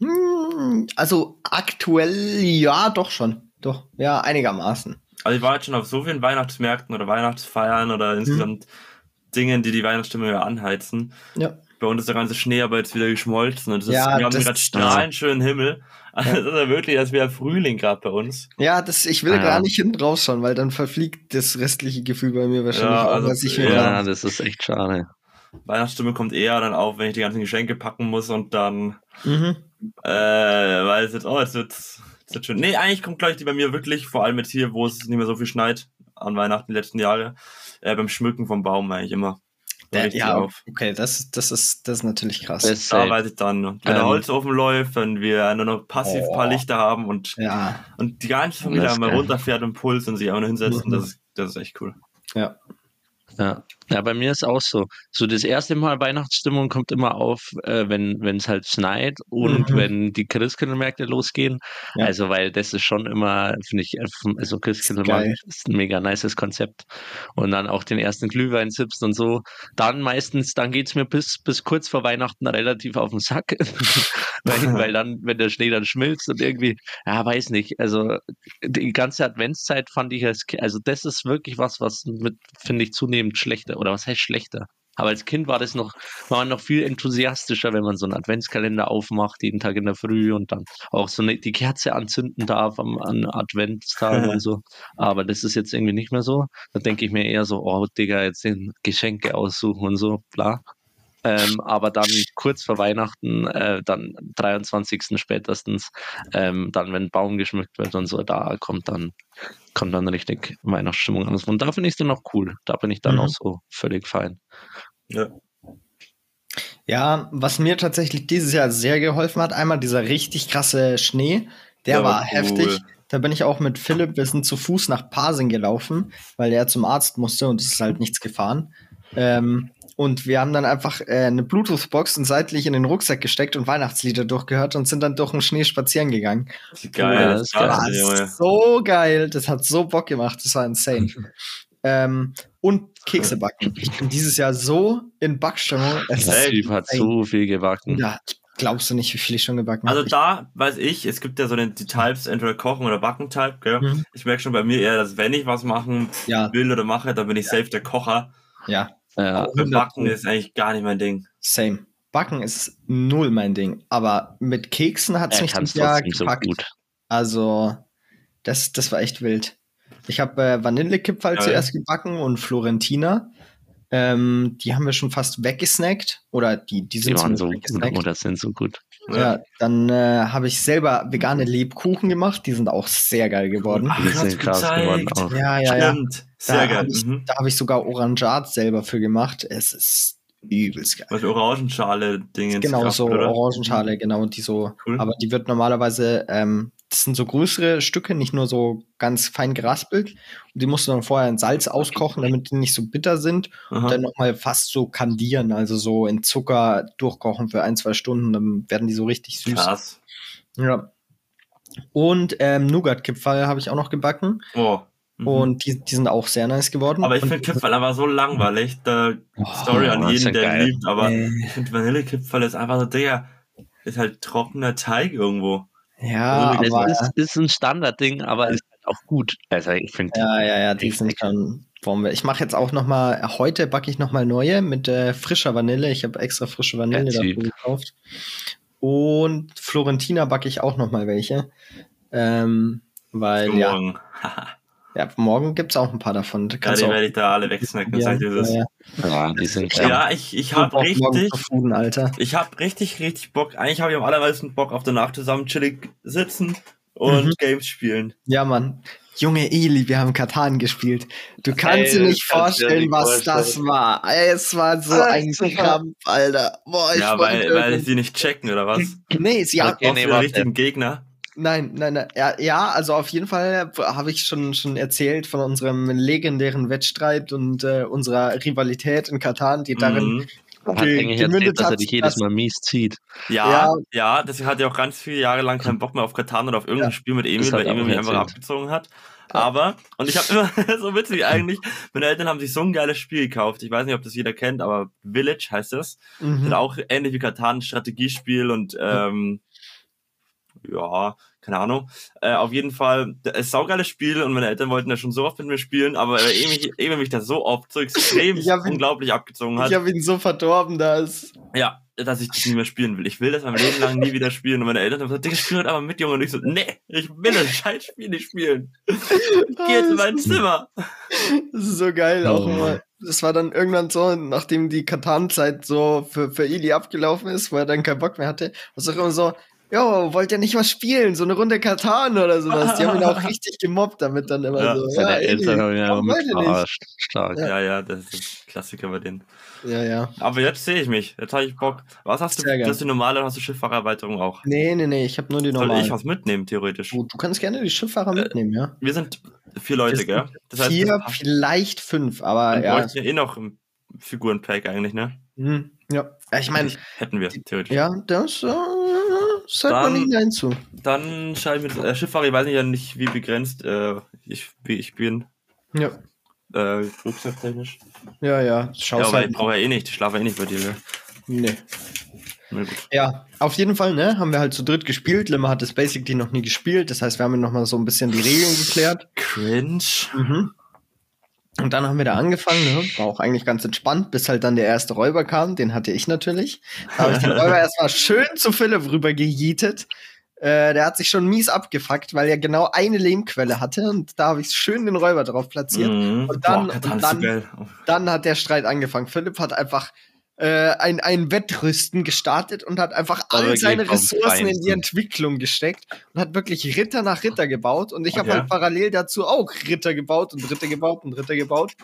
Speaker 2: Hm, Also aktuell ja, doch schon. Doch, ja, einigermaßen.
Speaker 1: Also ich war jetzt schon auf so vielen Weihnachtsmärkten oder Weihnachtsfeiern
Speaker 2: Mhm.
Speaker 1: oder insgesamt Dingen, die die Weihnachtsstimmung ja anheizen.
Speaker 2: Ja.
Speaker 1: Bei uns ist der ganze Schnee aber jetzt wieder geschmolzen und es ist,
Speaker 2: Ja,
Speaker 1: wir haben
Speaker 2: das-
Speaker 1: gerade strahlend schönen Himmel. Also es ist ja wirklich, als wäre Frühling gerade bei uns.
Speaker 2: Ja, das, ich will
Speaker 3: Ah,
Speaker 2: gar
Speaker 3: ja.
Speaker 2: nicht hinten rausschauen, weil dann verfliegt das restliche Gefühl bei mir wahrscheinlich
Speaker 1: Ja,
Speaker 2: auch,
Speaker 1: also,
Speaker 2: was ich mir
Speaker 1: Ja.
Speaker 3: Ja, das ist echt schade.
Speaker 1: Weihnachtsstimmung kommt eher dann auf, wenn ich die ganzen Geschenke packen muss und dann
Speaker 2: Mhm.
Speaker 1: äh, weiß jetzt, oh, jetzt wird's, jetzt wird's schön. Nee, eigentlich kommt gleich die bei mir wirklich, vor allem jetzt hier, wo es nicht mehr so viel schneit, an Weihnachten die letzten Jahre, äh, beim Schmücken vom Baum eigentlich immer. Da
Speaker 2: Der, ja,
Speaker 1: auf.
Speaker 2: okay, das, das, ist, das ist natürlich krass.
Speaker 3: Das,
Speaker 1: Da
Speaker 3: äh,
Speaker 1: ich dann, wenn der
Speaker 3: Ähm.
Speaker 1: Holzofen läuft, wenn wir nur noch passiv ein paar. Lichter haben und,
Speaker 2: ja,
Speaker 1: und die ganze Familie einmal runterfährt und Puls und sich einfach nur hinsetzt,
Speaker 2: Mhm.
Speaker 1: das, ist, das ist echt cool.
Speaker 2: ja.
Speaker 3: Ja. Ja, bei mir ist auch so. So das erste Mal Weihnachtsstimmung kommt immer auf, äh, wenn wenn es halt schneit und
Speaker 2: Mhm.
Speaker 3: wenn die Christkindlmärkte losgehen.
Speaker 2: Ja.
Speaker 3: Also weil das ist schon immer, finde ich, also Christkindlmarkt ist ein mega nices Konzept. Und dann auch den ersten Glühwein sippst und so. Dann meistens, dann geht's mir bis, bis kurz vor Weihnachten relativ auf den Sack. weil, weil dann, wenn der Schnee dann schmilzt und irgendwie, ja, weiß nicht. Also die ganze Adventszeit fand ich als also das ist wirklich was, was mit, finde ich, zunehmend schlechter. Oder was heißt schlechter? Aber als Kind war das noch, war man noch viel enthusiastischer, wenn man so einen Adventskalender aufmacht, jeden Tag in der Früh und dann auch so eine, die Kerze anzünden darf am, an Adventstagen und so. Aber das ist jetzt irgendwie nicht mehr so. Da denke ich mir eher so, oh Digga, jetzt den Geschenke aussuchen und so, bla. Ähm, aber dann kurz vor Weihnachten, äh, dann 23. spätestens, ähm, dann wenn Baum geschmückt wird und so, da kommt dann kommt dann richtig Weihnachtsstimmung an. Und da finde ich es dann noch cool. Da bin ich dann
Speaker 2: Mhm.
Speaker 3: auch so völlig fein.
Speaker 1: Ja.
Speaker 2: Ja, was mir tatsächlich dieses Jahr sehr geholfen hat, einmal dieser richtig krasse Schnee, der war,
Speaker 1: war cool.
Speaker 2: heftig. Da bin ich auch mit Philipp, wir sind zu Fuß nach Pasing gelaufen, weil er zum Arzt musste und es ist halt nichts gefahren. Ähm, und wir haben dann einfach äh, eine Bluetooth-Box und seitlich in den Rucksack gesteckt und Weihnachtslieder durchgehört und sind dann durch den Schnee spazieren gegangen.
Speaker 1: Wie geil.
Speaker 3: Ja,
Speaker 1: das
Speaker 3: ist geil.
Speaker 2: war so geil. Das hat so Bock gemacht. Das war insane. ähm, und Kekse backen. Ich bin dieses Jahr so in Backstimmung. Es
Speaker 3: Der
Speaker 2: ist
Speaker 3: Typ hat so viel gebacken.
Speaker 2: Ja, glaubst du nicht, wie viel ich schon gebacken
Speaker 1: Also
Speaker 2: habe?
Speaker 1: da weiß ich, es gibt ja so den, die Types, entweder kochen oder backen Type, gell?
Speaker 2: Mhm.
Speaker 1: Ich merke schon bei mir eher, dass wenn ich was machen
Speaker 2: Ja,
Speaker 1: will oder mache, dann bin ich safe der Kocher.
Speaker 2: ja,
Speaker 3: Ja,
Speaker 1: Beim
Speaker 2: 100
Speaker 1: Backen ist eigentlich gar nicht mein Ding.
Speaker 2: same. Backen ist null mein Ding. Aber mit Keksen hat es mich dieses Jahr
Speaker 3: so
Speaker 2: gepackt.
Speaker 3: gut.
Speaker 2: Also, das, das war echt wild. Ich habe äh, Vanillekipferl
Speaker 1: Geil.
Speaker 2: zuerst gebacken und Florentina. Ähm, die haben wir schon fast weggesnackt. Oder die, die
Speaker 3: Die
Speaker 2: sind
Speaker 3: waren
Speaker 2: zumindest
Speaker 3: so oder sind so gut.
Speaker 2: Ja, dann äh, habe ich selber vegane Lebkuchen gemacht. Die sind auch sehr geil geworden.
Speaker 1: Ach,
Speaker 3: Die sind krass geworden auch.
Speaker 2: Ja, ja, ja.
Speaker 1: Stimmt. Sehr
Speaker 2: Da
Speaker 1: geil.
Speaker 2: habe ich,
Speaker 1: Mhm.
Speaker 2: da hab ich sogar Orangat selber für gemacht. Es ist übelst geil.
Speaker 1: Was Orangenschale-Dinge.
Speaker 2: Genau, so
Speaker 1: oder?
Speaker 2: Orangenschale, genau, die so.
Speaker 1: Cool.
Speaker 2: Aber die wird normalerweise, ähm, das sind so größere Stücke, nicht nur so ganz fein geraspelt. Und die musst du dann vorher in Salz auskochen, damit die nicht so bitter sind.
Speaker 1: Aha.
Speaker 2: Und dann nochmal fast so kandieren, also so in Zucker durchkochen für ein, zwei Stunden, dann werden die so richtig süß.
Speaker 1: Krass.
Speaker 2: Ja. Und ähm, Nougat-Kipferl habe ich auch noch gebacken.
Speaker 1: Oh. Mhm.
Speaker 2: Und die, die sind auch sehr nice geworden.
Speaker 1: aber ich finde Kipferl einfach so langweilig. Da Story an jeden, der
Speaker 3: geil.
Speaker 1: ihn liebt. Aber
Speaker 2: Äh.
Speaker 1: ich finde Vanillekipferl ist einfach so, Digga, ist halt trockener Teig irgendwo.
Speaker 2: Ja,
Speaker 1: Also,
Speaker 3: Es
Speaker 2: aber.
Speaker 3: ist, ist ein Standardding, aber ist halt auch gut. Also ich finde,
Speaker 2: Ja, ja, ja, die sind schon Bombe. Ich mache jetzt auch noch mal, heute backe ich noch mal neue mit äh, frischer Vanille. Ich habe extra frische Vanille
Speaker 3: Ja,
Speaker 2: dafür gekauft. Und Florentina backe ich auch noch mal welche. Ähm, weil,
Speaker 1: Für
Speaker 2: ja. ja, morgen gibt's auch ein paar davon. Da
Speaker 1: Ja, die
Speaker 2: du auch
Speaker 1: werde ich da alle wegsnacken.
Speaker 2: ja,
Speaker 1: sag ich dir das.
Speaker 2: ja, ja.
Speaker 3: ja, die sind
Speaker 1: Ja,
Speaker 3: geil.
Speaker 1: ich, ich habe richtig,
Speaker 2: Fuden, Alter.
Speaker 1: ich habe richtig, richtig Bock. Eigentlich habe ich am allermeisten Bock auf danach zusammen chillig sitzen und
Speaker 2: Mhm.
Speaker 1: Games spielen.
Speaker 2: Ja, Mann. Junge Eli, wir haben Katan gespielt. Du kannst
Speaker 3: Ey,
Speaker 2: dir nicht
Speaker 3: das du
Speaker 2: vorstellen,
Speaker 3: nicht
Speaker 2: was das
Speaker 3: vorstellen.
Speaker 2: war. Ey, es war so
Speaker 3: Ah,
Speaker 2: ein
Speaker 3: super.
Speaker 2: Krampf, Alter. Boah, ich
Speaker 1: Ja, weil, weil sie nicht checken oder was?
Speaker 2: Nee, sie haben
Speaker 3: nee,
Speaker 1: den richtigen Gegner.
Speaker 2: Nein, nein, nein. Ja, ja, also auf jeden Fall habe ich schon, schon erzählt von unserem legendären Wettstreit und äh, unserer Rivalität in Katan, die darin.
Speaker 1: Mhm.
Speaker 3: Er hat eigentlich erzählt, dass er dich jedes
Speaker 2: dass-
Speaker 3: Mal mies zieht.
Speaker 1: Ja,
Speaker 2: Ja.
Speaker 1: ja, das hat ja auch ganz viele Jahre lang keinen Bock mehr auf Katan oder auf irgendein
Speaker 2: Ja.
Speaker 1: Spiel mit Emil,
Speaker 3: Das
Speaker 1: weil Emil mich einfach abgezogen hat. Aber, und ich habe immer, so witzig eigentlich, meine Eltern haben sich so ein geiles Spiel gekauft. Ich weiß nicht, ob das jeder kennt, aber Village heißt das.
Speaker 2: Mhm.
Speaker 1: Sind auch ähnlich wie Katan, Strategiespiel und ähm, ja, keine Ahnung. Äh, auf jeden Fall, es ist ein saugeiles Spiel und meine Eltern wollten ja schon so oft mit mir spielen, aber weil Emil, Emil mich da so oft so extrem
Speaker 2: ihn-
Speaker 1: unglaublich abgezogen hat.
Speaker 2: Ich habe ihn so verdorben, da ist.
Speaker 1: Ja, dass ich das nie mehr spielen will. Ich will das mein Leben lang nie wieder spielen. Und meine Eltern haben gesagt, Digga, spiel heute aber mit, Junge. Und ich so, nee, ich will das scheiß Spiel nicht spielen. Geh jetzt in mein Zimmer.
Speaker 2: Das ist so geil auch
Speaker 3: Oh.
Speaker 2: immer. Das war dann irgendwann so, nachdem die Katan-Zeit so für, für Eli abgelaufen ist, wo er dann keinen Bock mehr hatte, war es auch immer so, jo, wollt ihr nicht was spielen? So eine Runde Katan oder sowas. Die haben ihn auch richtig gemobbt damit dann immer
Speaker 1: Ja,
Speaker 2: so.
Speaker 3: Seine
Speaker 2: Eli,
Speaker 3: Eltern haben ihn ja
Speaker 2: nicht?
Speaker 3: verarscht. Stark.
Speaker 1: Ja, ja, das ist ein Klassiker bei denen.
Speaker 2: Ja, ja.
Speaker 1: Aber jetzt sehe ich mich. Jetzt habe ich Bock. Was hast du?
Speaker 2: Sehr.
Speaker 1: Du hast die normale oder hast du Schifffahrerweiterung auch?
Speaker 2: Nee, nee, nee, ich habe nur die
Speaker 1: Soll
Speaker 2: normalen.
Speaker 1: ich was mitnehmen, theoretisch?
Speaker 2: Du, du kannst gerne die Schifffahrer mitnehmen, ja.
Speaker 1: Wir sind vier Leute,
Speaker 2: Wir
Speaker 1: gell? Das heißt,
Speaker 2: Vier, vielleicht fünf, aber
Speaker 1: dann
Speaker 2: ja.
Speaker 1: wir eh noch ein Figurenpack eigentlich, ne?
Speaker 2: Hm, ja. ja. Ich meine,
Speaker 1: Hätten wir, theoretisch.
Speaker 2: ja, das äh, sagt man
Speaker 1: Dann-
Speaker 2: nicht Nein zu.
Speaker 1: Dann schreibe ich mit äh, Schifffahrer, ich weiß nicht, ja nicht, wie begrenzt äh, ich, wie ich bin.
Speaker 2: Ja,
Speaker 1: Äh, rucksacktechnisch.
Speaker 2: ja, ja.
Speaker 1: Ja,
Speaker 2: Schaust
Speaker 1: aber
Speaker 2: halt.
Speaker 1: ich brauche ja eh nicht. Ich schlafe ja eh nicht bei dir. Ne?
Speaker 2: Nee. Ja, auf jeden Fall, ne, haben wir halt zu dritt gespielt. Limmer hat das Basically noch nie gespielt. Das heißt, wir haben noch mal so ein bisschen die Regeln geklärt.
Speaker 1: Cringe.
Speaker 2: Mhm. Und dann haben wir da angefangen, ne? war auch eigentlich ganz entspannt, bis halt dann der erste Räuber kam. Den hatte ich natürlich. Da habe ich den Räuber erstmal schön zu Philipp rüber gejietet. Äh, der hat sich schon mies abgefuckt, weil er genau eine Lehmquelle hatte. Und da habe ich schön den Räuber drauf platziert.
Speaker 1: Mhm.
Speaker 2: Und dann-
Speaker 1: Boah,
Speaker 2: und dann-. Dann hat der Streit angefangen. Philipp hat einfach äh, ein, ein Wettrüsten gestartet und hat einfach all
Speaker 3: wirklich
Speaker 2: seine Ressourcen in die. Entwicklung gesteckt und hat wirklich Ritter nach Ritter gebaut. Und ich habe
Speaker 1: Okay.
Speaker 2: halt parallel dazu auch Ritter gebaut und Ritter gebaut und Ritter gebaut.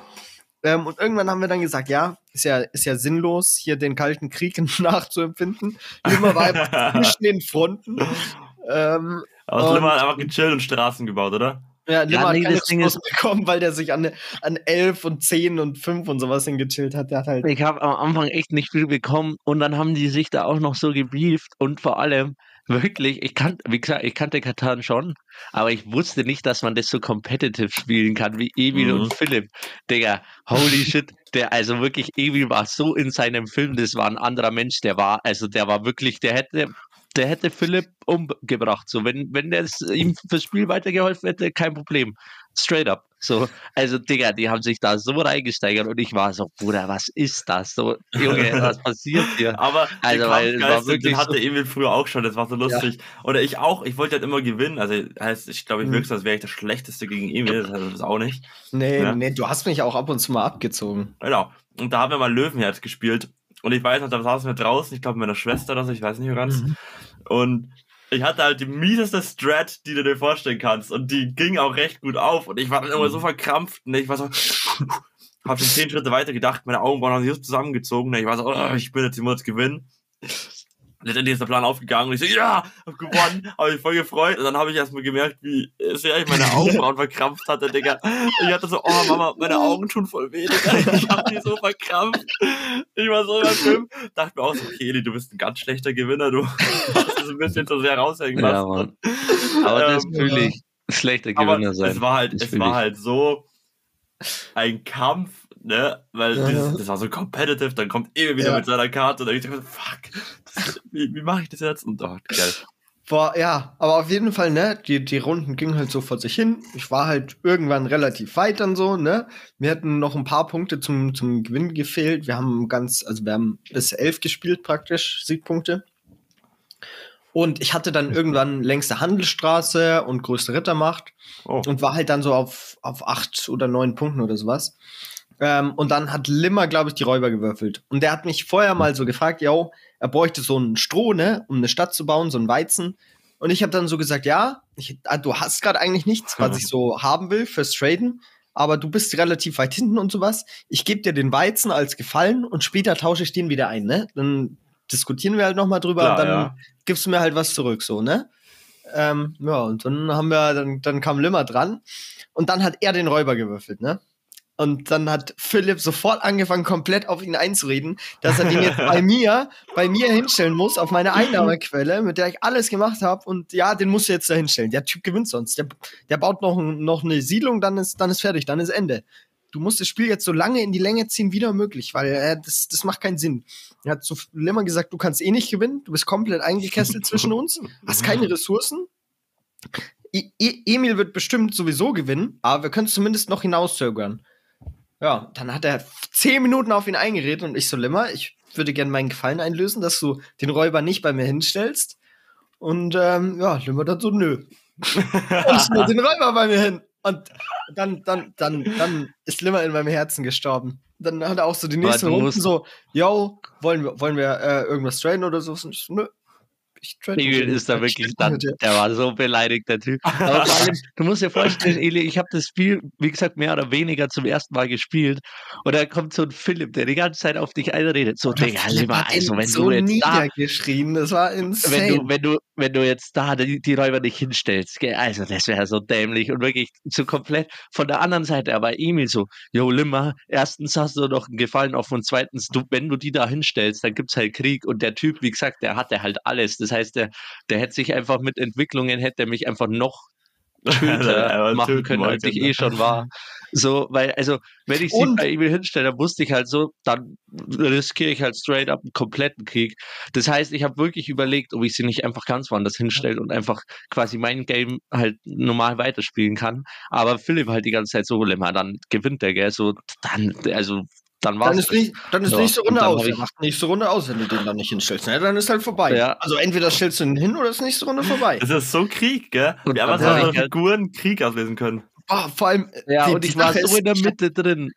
Speaker 2: Ähm, und irgendwann haben wir dann gesagt, ja, ist ja, ist ja sinnlos, hier den Kalten Krieg nachzuempfinden. Immer war einfach zwischen den Fronten. Ähm,
Speaker 1: Aber Slimmer hat einfach gechillt und Straßen gebaut, oder?
Speaker 2: Ja, Limmer
Speaker 3: nee,
Speaker 2: hat keine
Speaker 3: Ding
Speaker 2: bekommen, weil der sich an, an 11 und 10 und 5 und sowas hingechillt hat. Der hat halt.
Speaker 3: Ich habe am Anfang echt nicht viel bekommen und dann haben die sich da auch noch so gebrieft und vor allem wirklich, ich kannte, wie gesagt, ich kannte Katan schon, aber ich wusste nicht, dass man das so competitive spielen kann wie Emil
Speaker 1: Mhm.
Speaker 3: und Philipp. Digga, holy shit, der, also wirklich, Emil war so in seinem Film, das war ein anderer Mensch, der war, also der war wirklich, der hätte, der hätte Philipp umgebracht. So, wenn, wenn der es ihm fürs Spiel weitergeholfen hätte, kein Problem. Straight up. So, also, Digga, die haben sich da so reingesteigert und ich war so, Bruder, was ist das? So, Junge, was passiert hier?
Speaker 1: Aber
Speaker 3: Also,
Speaker 1: den
Speaker 3: weil es war
Speaker 1: Kampfgeist, den
Speaker 3: wirklich
Speaker 1: hatte
Speaker 3: so-
Speaker 1: Emil früher auch schon, das war so lustig. Oder ich auch, ich wollte halt immer gewinnen. Also heißt, ich glaube, ich
Speaker 2: Mhm.
Speaker 1: wirkte, als wäre ich der Schlechteste gegen Emil, das heißt das auch nicht.
Speaker 2: Nee,
Speaker 1: Ja.
Speaker 2: nee, du hast mich auch ab und zu mal abgezogen.
Speaker 1: Genau. Und da haben wir mal Löwenherz gespielt. Und ich weiß noch, da saßen wir draußen, ich glaube mit meiner Schwester oder so, ich weiß nicht mehr ganz.
Speaker 2: Mhm.
Speaker 1: Und ich hatte halt die mieseste Strat, die du dir vorstellen kannst. Und die ging auch recht gut auf. Und ich war dann
Speaker 2: Mhm.
Speaker 1: immer so verkrampft. Und ich war so, hab schon zehn Schritte weiter gedacht, meine Augenbrauen haben sich zusammengezogen. Und ich war so, oh, ich bin jetzt, ich muss jetzt gewinnen. Letztendlich ist der Plan aufgegangen und ich so, ja, hab gewonnen, hab mich voll gefreut. Und dann habe ich erstmal gemerkt, wie sehr ich meine Augenbrauen verkrampft hatte, Digga. Ich hatte so, oh Mama, meine Augen tun voll weh, Digga. Ich hab die so verkrampft. Ich war so im Film. Dachte mir auch so, okay, Eli, du bist ein ganz schlechter Gewinner, du hast es ein bisschen zu sehr raushängen
Speaker 3: Ja,
Speaker 1: lassen.
Speaker 3: Mann. Aber das
Speaker 1: Ähm,
Speaker 3: fühle ich. Schlechter Gewinner sein.
Speaker 1: es war halt,
Speaker 3: Das
Speaker 1: es war
Speaker 3: ich.
Speaker 1: halt so ein Kampf, ne? Weil
Speaker 2: Ja.
Speaker 1: dieses, das war so competitive, dann kommt Emil wieder
Speaker 2: Ja.
Speaker 1: mit seiner Karte und dann ich dachte, fuck, das, wie, wie mache ich das jetzt? Und oh, geil.
Speaker 2: Boah, ja, aber auf jeden Fall, ne, die, die Runden gingen halt so vor sich hin. Ich war halt irgendwann relativ weit dann so, ne. Mir hätten noch ein paar Punkte zum, zum Gewinn gefehlt. Wir haben ganz, also wir haben bis elf gespielt praktisch, Siegpunkte. Und ich hatte dann irgendwann längste Handelsstraße und größte Rittermacht
Speaker 1: Oh.
Speaker 2: und war halt dann so auf, auf acht oder neun Punkten oder sowas. Ähm, und dann hat Limmer, glaube ich, die Räuber gewürfelt. Und der hat mich vorher mal so gefragt, yo, er bräuchte so ein Stroh, ne, um eine Stadt zu bauen, so ein Weizen. Und ich habe dann so gesagt, ja, ich, ah, du hast gerade eigentlich nichts, was ich so haben will fürs Traden, aber du bist relativ weit hinten und sowas. Ich gebe dir den Weizen als Gefallen und später tausche ich den wieder ein, ne? Dann diskutieren wir halt noch mal drüber
Speaker 1: Klar,
Speaker 2: und dann
Speaker 1: ja.
Speaker 2: gibst du mir halt was zurück, so, ne? Ähm, ja, und dann haben wir, dann, dann kam Limmer dran und dann hat er den Räuber gewürfelt, ne? Und dann hat Philipp sofort angefangen, komplett auf ihn einzureden, dass er den jetzt bei mir, bei mir hinstellen muss, auf meine Einnahmequelle, mit der ich alles gemacht habe. Und ja, den musst du jetzt da hinstellen. Der Typ gewinnt sonst. Der, der baut noch, noch eine Siedlung, dann ist, dann ist fertig, dann ist Ende. Du musst das Spiel jetzt so lange in die Länge ziehen, wie nur möglich, weil äh, das, das macht keinen Sinn. Er hat zu Limmer gesagt, du kannst eh nicht gewinnen, du bist komplett eingekesselt zwischen uns, hast keine Ressourcen. E e Emil wird bestimmt sowieso gewinnen, aber wir können es zumindest noch hinauszögern. Ja, dann hat er zehn Minuten auf ihn eingeredet und ich so, Limmer, ich würde gerne meinen Gefallen einlösen, dass du den Räuber nicht bei mir hinstellst. Und ähm, ja, Limmer dann so, nö. Und schnell den Räuber bei mir hin. Und dann, dann, dann, dann ist Limmer in meinem Herzen gestorben. Dann hat er auch so die Runden
Speaker 3: musst-
Speaker 2: so, yo, wollen wir, wollen wir äh, irgendwas traden oder so? Und ich so, nö. Ich trade
Speaker 3: Emil ist da
Speaker 2: Ich
Speaker 3: wirklich dann, der war so beleidigt, der Typ. Aber vor allem, du musst dir vorstellen, Eli, ich habe das Spiel, wie gesagt, mehr oder weniger zum ersten Mal gespielt. Und da kommt so ein Philipp, der die ganze Zeit auf dich einredet. So, Digga,
Speaker 2: hat
Speaker 3: also wenn
Speaker 2: so
Speaker 3: du jetzt da,
Speaker 2: niedergeschrien, das war insane.
Speaker 3: wenn du, wenn du, wenn du jetzt da die, die Räuber nicht hinstellst, gell, also das wäre so dämlich und wirklich so komplett von der anderen Seite, aber Emil so, yo Limmer, erstens hast du doch einen Gefallen auf und zweitens, du, wenn du die da hinstellst, dann gibt's halt Krieg und der Typ, wie gesagt, der hatte halt alles. Das heißt, der, der hätte sich einfach mit Entwicklungen, hätte er mich einfach noch töter machen können, als ich
Speaker 1: ne?
Speaker 3: eh schon war. So, weil, also, wenn ich sie
Speaker 2: Und-
Speaker 3: bei Emil hinstelle, dann wusste ich halt so, dann riskiere ich halt straight up einen kompletten Krieg. Das heißt, ich habe wirklich überlegt, ob ich sie nicht einfach ganz woanders hinstelle und einfach quasi mein Game halt normal weiterspielen kann. Aber Philipp halt die ganze Zeit so, Lemmer, dann gewinnt der, gell? So, dann, also, dann war's.
Speaker 2: Dann ist, nicht, dann ist
Speaker 3: Ja,
Speaker 2: nächste
Speaker 3: und
Speaker 2: Runde aus. Er macht nächste Runde aus, wenn du den dann nicht hinstellst. Ne? Dann ist halt vorbei.
Speaker 3: Ja.
Speaker 2: Also entweder stellst du ihn hin oder ist nächste Runde vorbei.
Speaker 1: Das ist so Krieg, gell?
Speaker 3: Und
Speaker 1: Wir haben unsere
Speaker 3: ich halt-
Speaker 1: Figuren Krieg auslesen können.
Speaker 2: Oh, vor allem,
Speaker 3: ja,
Speaker 2: die-
Speaker 3: und ich war so in der Mitte drin.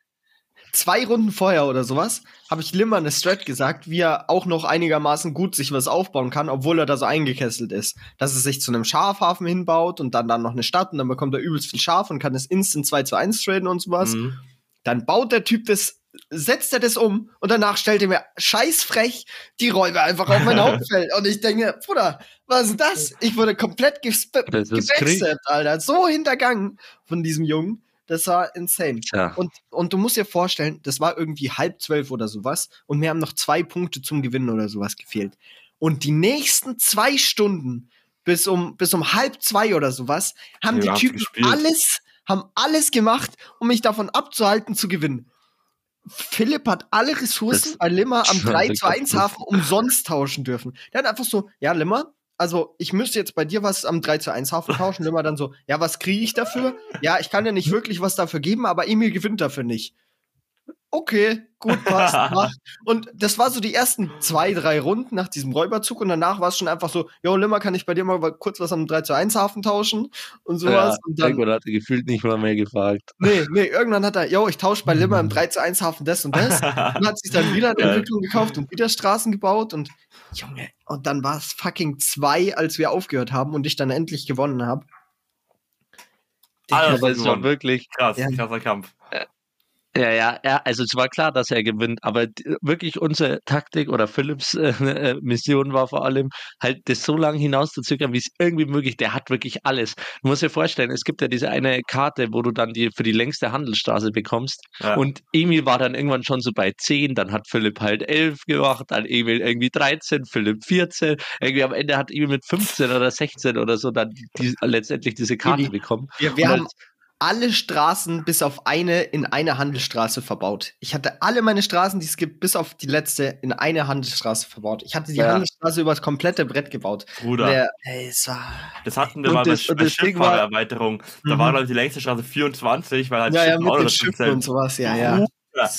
Speaker 2: zwei Runden vorher oder sowas, habe ich Limmer eine Strat gesagt, wie er auch noch einigermaßen gut sich was aufbauen kann, obwohl er da so eingekesselt ist. Dass er sich zu einem Schafhafen hinbaut und dann dann noch eine Stadt und dann bekommt er übelst viel Schaf und kann das instant 2 zu 1 traden und sowas.
Speaker 1: Mhm.
Speaker 2: Dann baut der Typ das, setzt er das um und danach stellt er mir scheißfrech die Räuber einfach auf mein Hauptfeld. Und ich denke, Bruder, was ist das? Ich wurde komplett gewechselt, Alter. So hintergangen von diesem Jungen. Das war insane.
Speaker 3: Tja.
Speaker 2: Und, und du musst dir vorstellen, das war irgendwie halb zwölf oder sowas und mir haben noch zwei Punkte zum Gewinnen oder sowas gefehlt. Und die nächsten zwei Stunden bis um, bis um halb zwei oder sowas haben
Speaker 1: Ja,
Speaker 2: die Typen
Speaker 1: gespielt.
Speaker 2: alles, haben alles gemacht, um mich davon abzuhalten zu gewinnen. Philipp hat alle Ressourcen
Speaker 3: Das-
Speaker 2: bei Limmer am
Speaker 3: das
Speaker 2: 3
Speaker 3: ist
Speaker 2: zu 1 Hafen umsonst tauschen dürfen. Der hat einfach so, ja, Limmer, also ich müsste jetzt bei dir was am 3 zu 1 Hafen tauschen. Limmer dann so, ja, was kriege ich dafür? Ja, ich kann ja nicht wirklich was dafür geben, aber Emil gewinnt dafür nicht. Okay, gut, passt. mach. Und das war so die ersten zwei, drei Runden nach diesem Räuberzug und danach war es schon einfach so, jo, Limmer, kann ich bei dir mal kurz was am 3 zu 1 Hafen tauschen und sowas.
Speaker 3: Ja,
Speaker 2: und dann,
Speaker 3: irgendwann hat er gefühlt nicht mal mehr gefragt.
Speaker 2: nee, nee, irgendwann hat er, jo, ich tausche bei Limmer im 3 zu 1 Hafen das und das. Und hat sich dann wieder eine. Entwicklung gekauft und wieder Straßen gebaut und Junge, und dann war es fucking zwei, als wir aufgehört haben und ich dann endlich gewonnen habe.
Speaker 1: Alter,
Speaker 3: es war
Speaker 1: gewonnen.
Speaker 3: wirklich,
Speaker 1: Krass,
Speaker 2: Ja.
Speaker 1: krasser Kampf.
Speaker 3: Ja, ja, ja, also es war klar, dass er gewinnt, aber wirklich unsere Taktik oder Philips äh, äh, Mission war vor allem, halt das so lange hinauszuzögern, wie es irgendwie möglich. Der hat wirklich alles. Du musst dir vorstellen, es gibt ja diese eine Karte, wo du dann die für die längste Handelsstraße bekommst.
Speaker 1: Ja.
Speaker 3: Und Emil war dann irgendwann schon so bei 10, dann hat Philipp halt 11 gemacht, dann Emil irgendwie 13, Philipp 14. Irgendwie am Ende hat Emil mit 15 oder 16 oder so dann die, letztendlich diese Karte bekommen.
Speaker 2: Wir, wir haben alle Straßen bis auf eine in eine Handelsstraße verbaut. Ich hatte alle meine Straßen, die es gibt, bis auf die letzte in eine Handelsstraße verbaut. Ich hatte die
Speaker 3: Ja.
Speaker 2: Handelsstraße über das komplette Brett gebaut.
Speaker 1: Bruder,
Speaker 2: Der, ey, es war.
Speaker 1: das hatten wir
Speaker 3: Und
Speaker 1: mal bei,
Speaker 3: das- und
Speaker 1: bei
Speaker 3: das Ding war-
Speaker 1: Schifffahrerweiterung. Da
Speaker 2: Mhm.
Speaker 1: war, glaube ich, die längste Straße 24, weil halt
Speaker 2: Ja, ja,
Speaker 1: Schiffen
Speaker 2: mit den Schiffen und sowas, ja, ja.
Speaker 1: Bruder,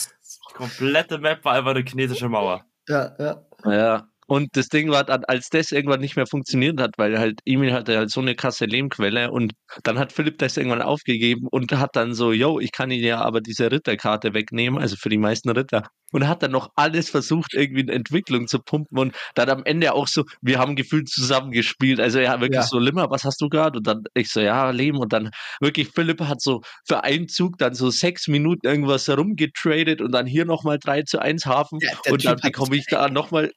Speaker 1: Die komplette Map war einfach eine chinesische Mauer.
Speaker 2: Ja, ja.
Speaker 3: Ja. Und das Ding war dann, als das irgendwann nicht mehr funktioniert hat, weil halt Emil hatte halt so eine krasse Lehmquelle und dann hat Philipp das irgendwann aufgegeben und hat dann so, yo, ich kann ihn ja aber diese Ritterkarte wegnehmen, also für die meisten Ritter. Und hat dann noch alles versucht, irgendwie in Entwicklung zu pumpen und dann am Ende auch so, wir haben gefühlt zusammen gespielt. Also ja, wirklich
Speaker 2: Ja.
Speaker 3: so, Limmer, was hast du gerade? Und dann ich so, ja, Lehm. Und dann wirklich, Philipp hat so für einen Zug dann so sechs Minuten irgendwas rumgetradet und dann hier nochmal 3 zu 1 Hafen.
Speaker 2: Ja,
Speaker 3: und dann bekomme ich da nochmal,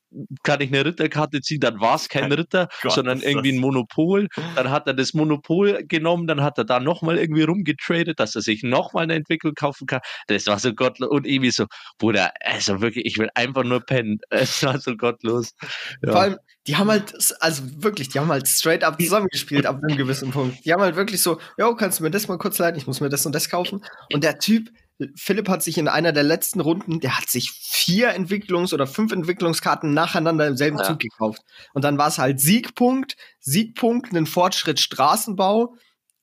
Speaker 3: kann ich eine Ritterkarte ziehen, dann war es kein Ritter,
Speaker 1: Gott,
Speaker 3: sondern irgendwie ein Monopol. Dann hat er das Monopol genommen, dann hat er da nochmal irgendwie rumgetradet, dass er sich nochmal eine Entwicklung kaufen kann. Das war so gottlos. Und irgendwie so, Bruder, also wirklich, ich will einfach nur pennen. Es war so gottlos. Ja.
Speaker 2: Vor allem, die haben halt, also wirklich, die haben halt straight up zusammengespielt ab einem gewissen Punkt. Die haben halt wirklich so, jo, kannst du mir das mal kurz leiten? Ich muss mir das und das kaufen. Und der Typ, Philipp hat sich in einer der letzten Runden, der hat sich vier Entwicklungs- oder fünf Entwicklungskarten nacheinander im selben
Speaker 3: Ja.
Speaker 2: Zug gekauft. Und dann war es halt Siegpunkt, Siegpunkt, einen Fortschritt Straßenbau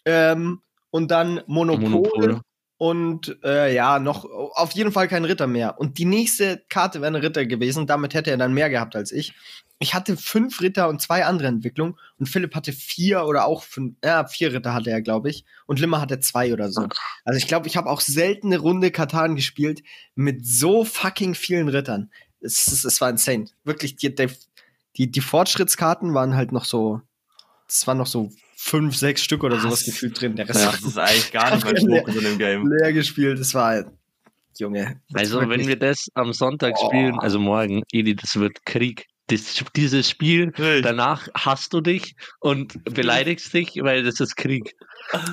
Speaker 2: ähm, und dann Monopol,
Speaker 3: Monopol.
Speaker 2: Und äh, ja, noch auf jeden Fall kein Ritter mehr. Und die nächste Karte wäre ein Ritter gewesen. Damit hätte er dann mehr gehabt als ich. Ich hatte fünf Ritter und zwei andere Entwicklungen. Und Philipp hatte vier oder auch fünf. Ja, vier Ritter hatte er, glaube ich. Und Limmer hatte zwei oder so. Also ich glaube, ich habe auch selten eine Runde Katan gespielt mit so fucking vielen Rittern. Es, es, es war insane. Wirklich, die, die, die, Fortschrittskarten waren halt noch so. Es waren noch so fünf, sechs Stück oder sowas
Speaker 1: Was?
Speaker 2: gefühlt drin. Der Rest
Speaker 3: Ja.
Speaker 1: Das ist eigentlich gar nicht mein Fokus in dem Game.
Speaker 2: leer gespielt. Das war, Junge.
Speaker 3: Also, wenn wir das am Sonntag
Speaker 2: Oh.
Speaker 3: spielen, also morgen, Edi, das wird Krieg. Das, dieses Spiel,
Speaker 1: Hey,
Speaker 3: danach hasst du dich und beleidigst dich, weil das ist Krieg.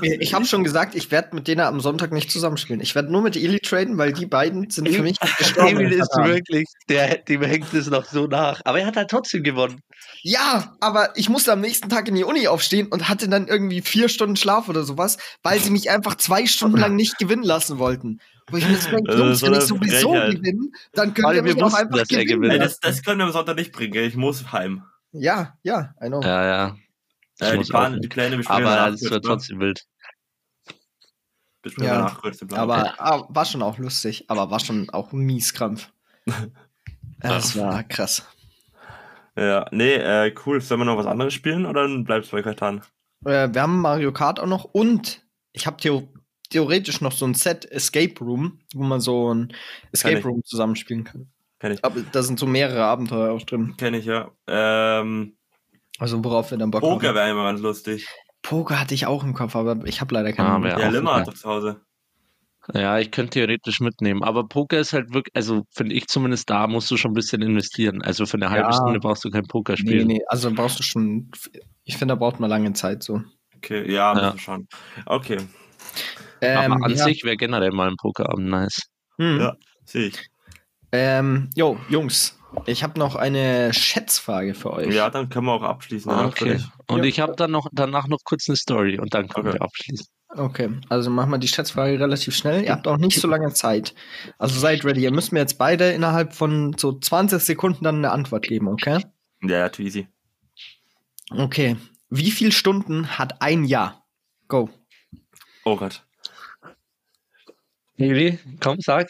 Speaker 2: Ich habe schon gesagt, ich werde mit denen am Sonntag nicht zusammenspielen. Ich werde nur mit Eli traden, weil die beiden sind für mich gestorben.
Speaker 3: Emil ist wirklich, der, dem hängt es noch so nach. Aber er hat halt trotzdem gewonnen.
Speaker 2: Ja, aber ich musste am nächsten Tag in die Uni aufstehen und hatte dann irgendwie vier Stunden Schlaf oder sowas, weil sie mich einfach zwei Stunden lang nicht gewinnen lassen wollten. Wo ich mir so denke,
Speaker 1: Also
Speaker 2: Jungs, wenn ich sowieso
Speaker 1: Frechheit.
Speaker 2: gewinne, dann könnt ihr
Speaker 3: wir
Speaker 2: mich auch einfach gewinnen.
Speaker 1: das, das können wir am Sonntag nicht bringen. Ich muss heim.
Speaker 2: Ja, ja, I know.
Speaker 3: Ja, ja. Ich
Speaker 1: Äh, die,
Speaker 3: muss nicht.
Speaker 1: die Kleine besprechen wir
Speaker 3: Aber es wird
Speaker 1: ne?
Speaker 3: trotzdem wild.
Speaker 1: Besprechen
Speaker 2: Ja,
Speaker 1: danach kurz Plan.
Speaker 2: Aber ah, war schon auch lustig, aber war schon auch mies Krampf. Das war krass.
Speaker 1: Ja, nee, äh, cool. Sollen wir noch was anderes spielen oder dann bleibst du bei Katan?
Speaker 2: Äh, wir haben Mario Kart auch noch und ich habe Theo theoretisch noch so ein Set Escape Room, wo man so ein Escape. Room zusammenspielen kann.
Speaker 1: Kenn ich.
Speaker 2: Aber da sind so mehrere Abenteuer auch drin.
Speaker 1: Kenn ich, ja. Ähm,
Speaker 2: Also worauf wir dann Bock
Speaker 1: Poker
Speaker 2: haben.
Speaker 1: wäre immer ganz lustig.
Speaker 2: Poker hatte ich auch im Kopf, aber ich habe leider
Speaker 3: Ah,
Speaker 2: keinen.
Speaker 3: wär-
Speaker 1: Ja,
Speaker 3: auch
Speaker 1: Limmer hat doch zu Hause.
Speaker 3: Ja, ich könnte theoretisch mitnehmen, aber Poker ist halt wirklich, also finde ich zumindest, da musst du schon ein bisschen investieren. Also für eine halbe
Speaker 2: Ja.
Speaker 3: Stunde brauchst du kein Poker
Speaker 2: nee,
Speaker 3: spielen.
Speaker 2: nee, also brauchst du schon. Ich finde, da braucht man lange Zeit so.
Speaker 1: Okay, ja,
Speaker 3: Ja.
Speaker 1: schon. Okay,
Speaker 2: Ähm,
Speaker 3: aber an
Speaker 2: ja.
Speaker 3: sich wäre generell mal ein Pokerabend nice.
Speaker 2: Hm.
Speaker 1: Ja. sehe ich.
Speaker 2: Ähm, jo, Jungs, ich habe noch eine Schätzfrage für euch.
Speaker 1: Ja, dann können wir auch abschließen.
Speaker 3: Ah, okay. Und
Speaker 2: Ja.
Speaker 3: ich habe dann noch danach noch kurz eine Story und dann können
Speaker 1: Okay.
Speaker 3: wir abschließen.
Speaker 2: Okay, also machen wir die Schätzfrage relativ schnell. Ihr habt auch nicht so lange Zeit. Also seid ready. Ihr müsst mir jetzt beide innerhalb von so 20 Sekunden dann eine Antwort geben, okay?
Speaker 1: Ja, ja, too easy.
Speaker 2: Okay. Wie viele Stunden hat ein Jahr? Go.
Speaker 1: Oh Gott.
Speaker 3: Eli, komm, sag.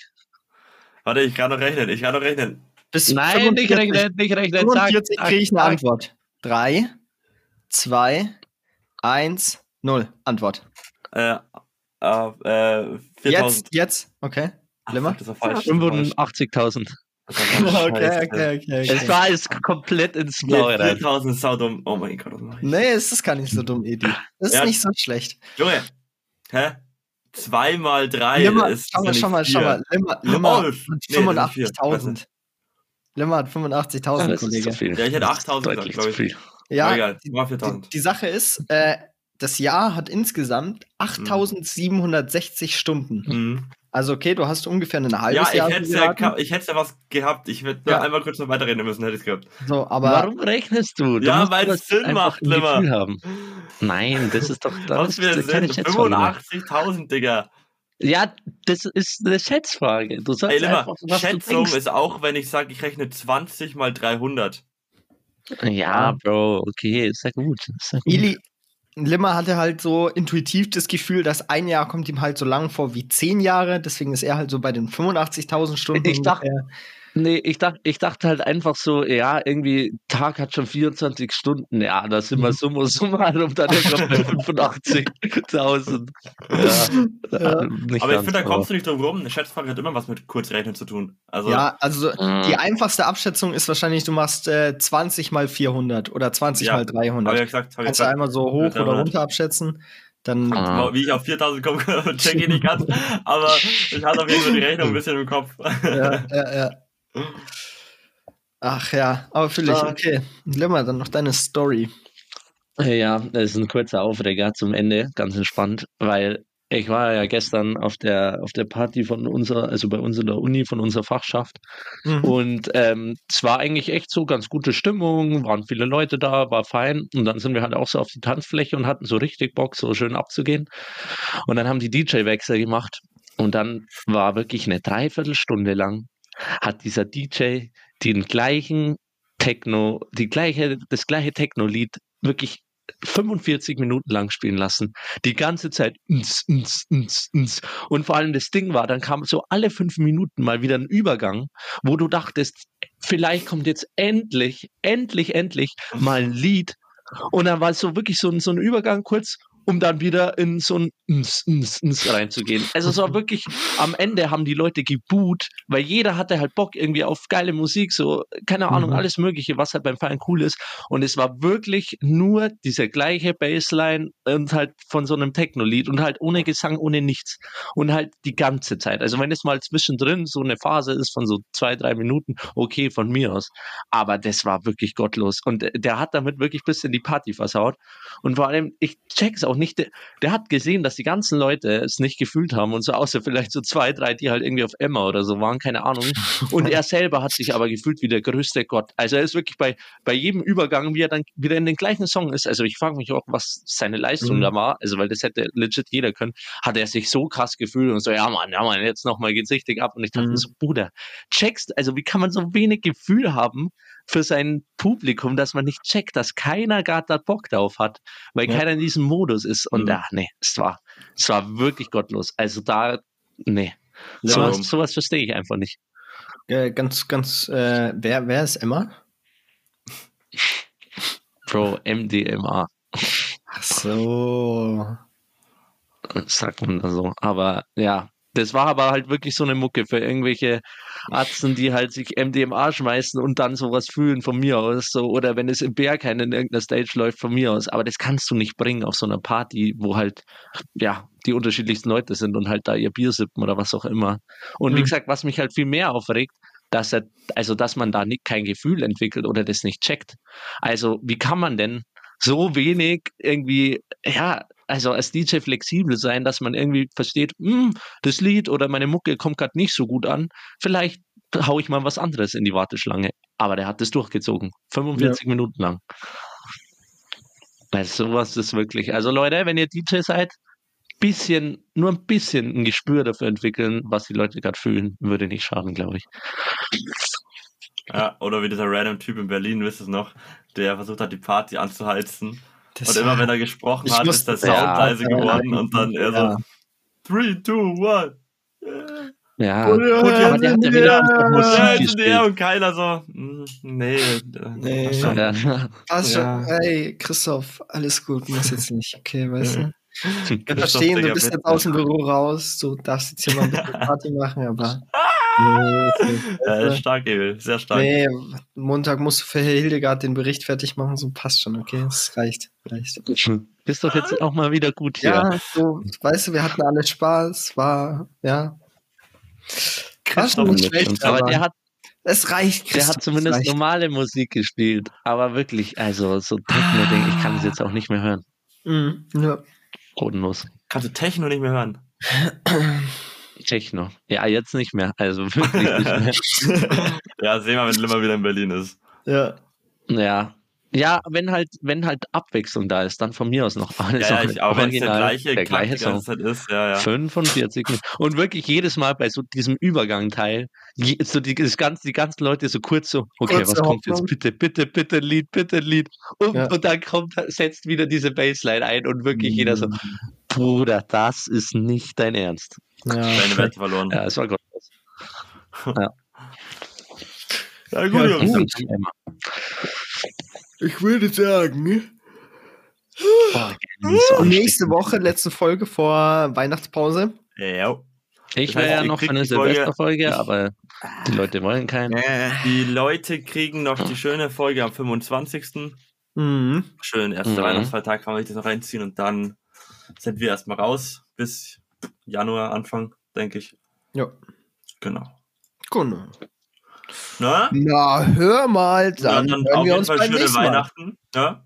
Speaker 1: Warte, ich kann noch rechnen. Ich kann noch rechnen.
Speaker 2: Bis
Speaker 3: Nein, nicht
Speaker 2: 45
Speaker 3: rechnen, nicht rechnen. Sag,
Speaker 2: 45
Speaker 3: sag,
Speaker 2: kriege ich eine
Speaker 3: sag.
Speaker 2: Antwort. 3, 2, 1, 0. Antwort.
Speaker 1: Äh, äh, äh, 4000.
Speaker 2: Jetzt, jetzt, okay. Limmer?
Speaker 1: fuck, Das war falsch. das war falsch.
Speaker 3: 85.000.
Speaker 1: Das war falsch.
Speaker 2: Okay,
Speaker 1: Scheiße.
Speaker 2: okay, okay.
Speaker 3: Es
Speaker 2: okay.
Speaker 3: war es komplett ins Blaue
Speaker 1: Nee,
Speaker 3: rein.
Speaker 1: 4000 ist saudumm. Oh mein Gott, was mach ich?
Speaker 2: Nee, es ist gar nicht so dumm, Edi. Das ist
Speaker 1: Ja.
Speaker 2: nicht so schlecht.
Speaker 1: Junge, hä? 2 mal 3
Speaker 2: Limmer,
Speaker 1: ist.
Speaker 2: schau mal,
Speaker 1: ja
Speaker 2: schau mal, schau mal. Limmer, Limmer
Speaker 1: Oh,
Speaker 2: hat
Speaker 1: nee, das sind vier.
Speaker 2: 85.000. Limmer hat 85.000,
Speaker 3: Das ist zu
Speaker 2: Kollege.
Speaker 3: viel.
Speaker 1: Ja, ich hätte
Speaker 3: Das ist
Speaker 1: 8.000
Speaker 3: deutlich
Speaker 1: gesagt,
Speaker 3: zu
Speaker 1: glaub ich.
Speaker 3: viel.
Speaker 2: Ja,
Speaker 1: egal,
Speaker 2: die, die,
Speaker 1: 4000.
Speaker 2: die Sache ist, äh, das Jahr hat insgesamt 8760 Stunden.
Speaker 1: Mhm.
Speaker 2: Also, okay, du hast ungefähr ein halbes
Speaker 1: Ja, ich hätte ja, ich hätte ja was gehabt. Ich hätte nur
Speaker 2: Ja.
Speaker 1: einmal kurz noch weiterreden müssen, hätte ich gehabt.
Speaker 2: So, aber
Speaker 3: Warum rechnest du? du
Speaker 1: Ja, weil es Sinn
Speaker 3: einfach
Speaker 1: macht,
Speaker 3: im
Speaker 1: Limmer.
Speaker 3: Gefühl haben. Nein, das ist doch das ist keine
Speaker 1: Sinn?
Speaker 3: Schätzfrage mehr.
Speaker 1: 85.000, Digga.
Speaker 3: Ja, das ist eine Schätzfrage. Du sagst
Speaker 1: Ey, Limmer,
Speaker 3: einfach, was
Speaker 1: Schätzung ist auch, wenn ich sage, ich rechne 20 mal 300.
Speaker 3: Ja, Bro, okay, ist ja gut. Ist ja gut.
Speaker 2: Ili, Limmer hatte halt so intuitiv das Gefühl, dass ein Jahr kommt ihm halt so lang vor wie zehn Jahre. Deswegen ist er halt so bei den 85.000 Stunden.
Speaker 3: Ich dachte-. Nee, ich dachte, ich dachte halt einfach so, ja, irgendwie, Tag hat schon 24 Stunden, ja, da sind wir
Speaker 2: Mhm.
Speaker 3: summa summarum dann immer bei 85.000. Ja,
Speaker 2: Ja.
Speaker 3: äh,
Speaker 1: Aber ich finde, da kommst du nicht drum rum. Eine Schätzfrage hat immer was mit Kurzrechnen zu tun. Also,
Speaker 2: Ja, also
Speaker 3: Mhm.
Speaker 2: die einfachste Abschätzung ist wahrscheinlich, du machst äh, 20 mal 400 oder 20
Speaker 1: Ja,
Speaker 2: mal
Speaker 1: habe
Speaker 2: 300.
Speaker 1: ich ja gesagt. Hab ich
Speaker 2: Kannst du einmal so hoch oder
Speaker 1: 300.
Speaker 2: runter abschätzen. Dann
Speaker 3: Ah.
Speaker 1: Aber Wie ich auf 4000 komme, check ich nicht ganz. Aber ich hatte auf jeden Fall die Rechnung ein bisschen im Kopf.
Speaker 2: ja, ja, ja. Ach ja, aber.
Speaker 1: Ah.
Speaker 2: Okay, Limmer, dann noch deine Story.
Speaker 3: Ja, das ist ein kurzer Aufreger zum Ende, ganz entspannt, weil ich war ja gestern auf der, auf der Party von unserer, also bei uns in der Uni, von unserer Fachschaft.
Speaker 2: Mhm.
Speaker 3: Und ähm, es war eigentlich echt so ganz gute Stimmung, waren viele Leute da, war fein. Und dann sind wir halt auch so auf die Tanzfläche und hatten so richtig Bock, so schön abzugehen. Und dann haben die DJ-Wechsel gemacht. Und dann war wirklich eine Dreiviertelstunde lang, hat dieser DJ den gleichen Techno, die gleiche, das gleiche Techno-Lied wirklich 45 Minuten lang spielen lassen. Die ganze Zeit. Und vor allem das Ding war, dann kam so alle fünf Minuten mal wieder ein Übergang, wo du dachtest, vielleicht kommt jetzt endlich, endlich, endlich mal ein Lied. Und dann war es so wirklich so, so ein Übergang kurz, um dann wieder in so ein ns, ns, ns reinzugehen. Also es war wirklich, am Ende haben die Leute geboot, weil jeder hatte halt Bock irgendwie auf geile Musik, so, keine Ahnung,
Speaker 2: Mhm.
Speaker 3: alles Mögliche, was halt beim Feiern cool ist. Und es war wirklich nur diese gleiche Bassline und halt von so einem Techno-Lied und halt ohne Gesang, ohne nichts. Und halt die ganze Zeit. Also wenn es mal zwischendrin so eine Phase ist von so zwei, drei Minuten, okay, von mir aus. Aber das war wirklich gottlos. Und äh, der hat damit wirklich bis in die Party versaut. Und vor allem, ich check's auch nicht, der, hat gesehen, dass die ganzen Leute es nicht gefühlt haben und so, außer vielleicht so zwei, drei, die halt irgendwie auf Emma oder so waren, keine Ahnung. Und er selber hat sich aber gefühlt wie der größte Gott. Also er ist wirklich bei, bei jedem Übergang, wie er dann wieder in den gleichen Song ist. Also ich frage mich auch, was seine Leistung
Speaker 2: Mhm.
Speaker 3: da war. Also weil das hätte legit jeder können. Hat er sich so krass gefühlt und so, ja Mann, ja Mann, jetzt nochmal geht's richtig ab. Und ich dachte
Speaker 2: Mhm.
Speaker 3: so, Bruder, checkst, also wie kann man so wenig Gefühl haben für sein Publikum, dass man nicht checkt, dass keiner gerade da Bock drauf hat, weil
Speaker 2: Ja.
Speaker 3: keiner in diesem Modus ist. Und
Speaker 1: Mhm.
Speaker 3: ja, nee, es war, es war wirklich gottlos. Also da, nee.
Speaker 1: Ja.
Speaker 3: Sowas, sowas verstehe ich einfach nicht.
Speaker 2: Äh, ganz, ganz, äh, wer, wer ist Emma?
Speaker 3: Bro, MDMA.
Speaker 2: Ach so.
Speaker 3: sagt man da so. Aber ja, das war aber halt wirklich so eine Mucke für irgendwelche Arzten, die halt sich MDMA schmeißen und dann sowas fühlen von mir aus. So, oder wenn es im Berghain in irgendeiner Stage läuft von mir aus. Aber das kannst du nicht bringen auf so einer Party, wo halt, ja, die unterschiedlichsten Leute sind und halt da ihr Bier sippen oder was auch immer. Und wie
Speaker 2: Mhm.
Speaker 3: gesagt, was mich halt viel mehr aufregt, dass er, also dass man da nicht kein Gefühl entwickelt oder das nicht checkt. Also, wie kann man denn so wenig irgendwie, ja, also als DJ flexibel sein, dass man irgendwie versteht, hm, das Lied oder meine Mucke kommt gerade nicht so gut an, vielleicht hau ich mal was anderes in die Warteschlange. Aber der hat das durchgezogen, 45 Minuten lang. Also sowas ist wirklich, also Leute, wenn ihr DJ seid, bisschen, nur ein bisschen ein Gespür dafür entwickeln, was die Leute gerade fühlen, würde nicht schaden, glaube ich.
Speaker 1: Ja, oder wie dieser random Typ in Berlin, wisst ihr es noch, der versucht hat, die Party anzuheizen.
Speaker 2: Das
Speaker 1: Und immer wenn er gesprochen
Speaker 2: Ich
Speaker 1: hat,
Speaker 2: muss-
Speaker 1: ist der Sound
Speaker 3: Ja,
Speaker 1: leise
Speaker 2: ja,
Speaker 1: geworden und dann er
Speaker 2: ja.
Speaker 1: so 3, 2, 1.
Speaker 3: Ja,
Speaker 2: Oder-
Speaker 3: aber der hat ja wieder
Speaker 1: Ja,
Speaker 3: Musik gespielt.
Speaker 1: der und keiner so, nee. äh,
Speaker 2: Nee.
Speaker 1: ach schon.
Speaker 3: Ja.
Speaker 2: Passt
Speaker 1: Ja.
Speaker 2: schon. Ey, Christoph, alles gut, muss jetzt nicht, okay, weißt du? Wir
Speaker 1: Christoph,
Speaker 2: verstehen, du bist jetzt aus dem Büro raus, du darfst jetzt hier mal ein bisschen Party machen, aber.
Speaker 1: Ja, das ist stark, Emil, sehr stark.
Speaker 2: nee, Montag musst du für Hildegard den Bericht fertig machen, so passt schon, okay? Das reicht. reicht.
Speaker 3: Bist doch jetzt auch mal wieder gut hier.
Speaker 2: Ja, so, weißt du, wir hatten alle Spaß, war, ja. War
Speaker 1: Christoph
Speaker 2: nicht schlecht,
Speaker 3: stimmt. aber der hat,
Speaker 2: es reicht,
Speaker 3: der
Speaker 2: Christoph,
Speaker 3: hat zumindest
Speaker 2: es reicht.
Speaker 3: normale Musik gespielt. Aber wirklich, also so Techno-Ding, ich kann es jetzt auch nicht mehr hören.
Speaker 2: Mhm, ja.
Speaker 3: Bodenlos.
Speaker 1: Kannst du Techno nicht mehr hören?
Speaker 3: Techno. Ja, jetzt nicht mehr. Also wirklich nicht mehr.
Speaker 1: ja, sehen wir, wenn Limmer wieder in Berlin ist.
Speaker 2: ja.
Speaker 3: Ja. Ja, wenn halt, wenn halt Abwechslung da ist, dann von mir aus noch. Ist
Speaker 1: Ja,
Speaker 3: auch
Speaker 1: ja, ich, aber wenn es der
Speaker 3: original
Speaker 1: gleiche,
Speaker 3: der gleiche Song.
Speaker 1: Zeit ist, ja, ja.
Speaker 3: 45 Minuten. Und wirklich jedes Mal bei so diesem Übergangteil, so die, das ganze, die ganzen Leute so kurz so, okay,
Speaker 2: Kurze
Speaker 3: was kommt jetzt?
Speaker 2: Hoffnung.
Speaker 3: Bitte, bitte, bitte ein Lied, bitte ein Lied. Und,
Speaker 2: Ja.
Speaker 3: und dann kommt, setzt wieder diese Bassline ein und wirklich jeder so, Bruder, das ist nicht dein Ernst.
Speaker 2: Ja.
Speaker 1: Deine Werte verloren.
Speaker 3: Ja, es war Gott.
Speaker 1: Ja, gut,
Speaker 2: Ja,
Speaker 1: Jungs.
Speaker 2: Ich würde sagen,
Speaker 3: Boah, so
Speaker 2: und nächste. Woche, letzte Folge vor Weihnachtspause.
Speaker 1: Ja.
Speaker 3: Ich wäre ja noch für eine Silvesterfolge, aber die Leute wollen keinen.
Speaker 1: Die Leute kriegen noch die schöne Folge am 25.
Speaker 2: Mhm.
Speaker 1: Schön, erster
Speaker 3: Mhm.
Speaker 1: Weihnachtsfeiertag kann man sich das noch reinziehen und dann sind wir erstmal raus bis Januar, Anfang, denke ich.
Speaker 2: Ja.
Speaker 1: Genau.
Speaker 2: Genau.
Speaker 1: Na?
Speaker 2: Na, hör mal, dann,
Speaker 1: dann,
Speaker 2: hören
Speaker 1: auf
Speaker 2: wir
Speaker 1: jeden
Speaker 2: uns
Speaker 1: Fall
Speaker 2: beim
Speaker 1: schöne. Weihnachten. Ja?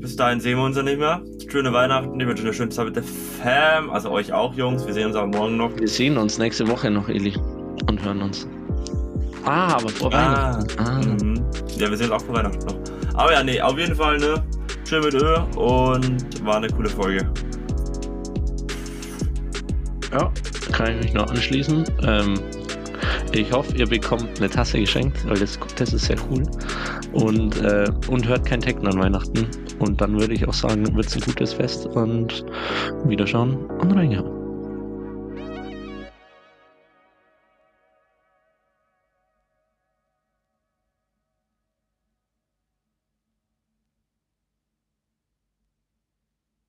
Speaker 1: Bis dahin sehen wir uns ja nicht mehr. Schöne Weihnachten. Ich wünsche eine schöne Zeit mit der Fam. Also euch auch, Jungs. Wir sehen uns aber morgen noch.
Speaker 3: Wir sehen uns nächste Woche noch, Eli, und hören uns. Ah, aber vor
Speaker 1: Ah,
Speaker 3: Weihnachten. Ah.
Speaker 1: mhm. Ja, wir sehen uns auch vor Weihnachten noch. Aber ja, nee, auf jeden Fall, ne? Schön mit Ö und war eine coole Folge.
Speaker 3: Ja, kann ich mich noch anschließen. Ähm, ich hoffe, ihr bekommt eine Tasse geschenkt, weil das, das ist sehr cool. Und, äh, und hört kein Techno an Weihnachten. Und dann würde ich auch sagen, wird es ein gutes Fest und Wiederschauen und reingehauen.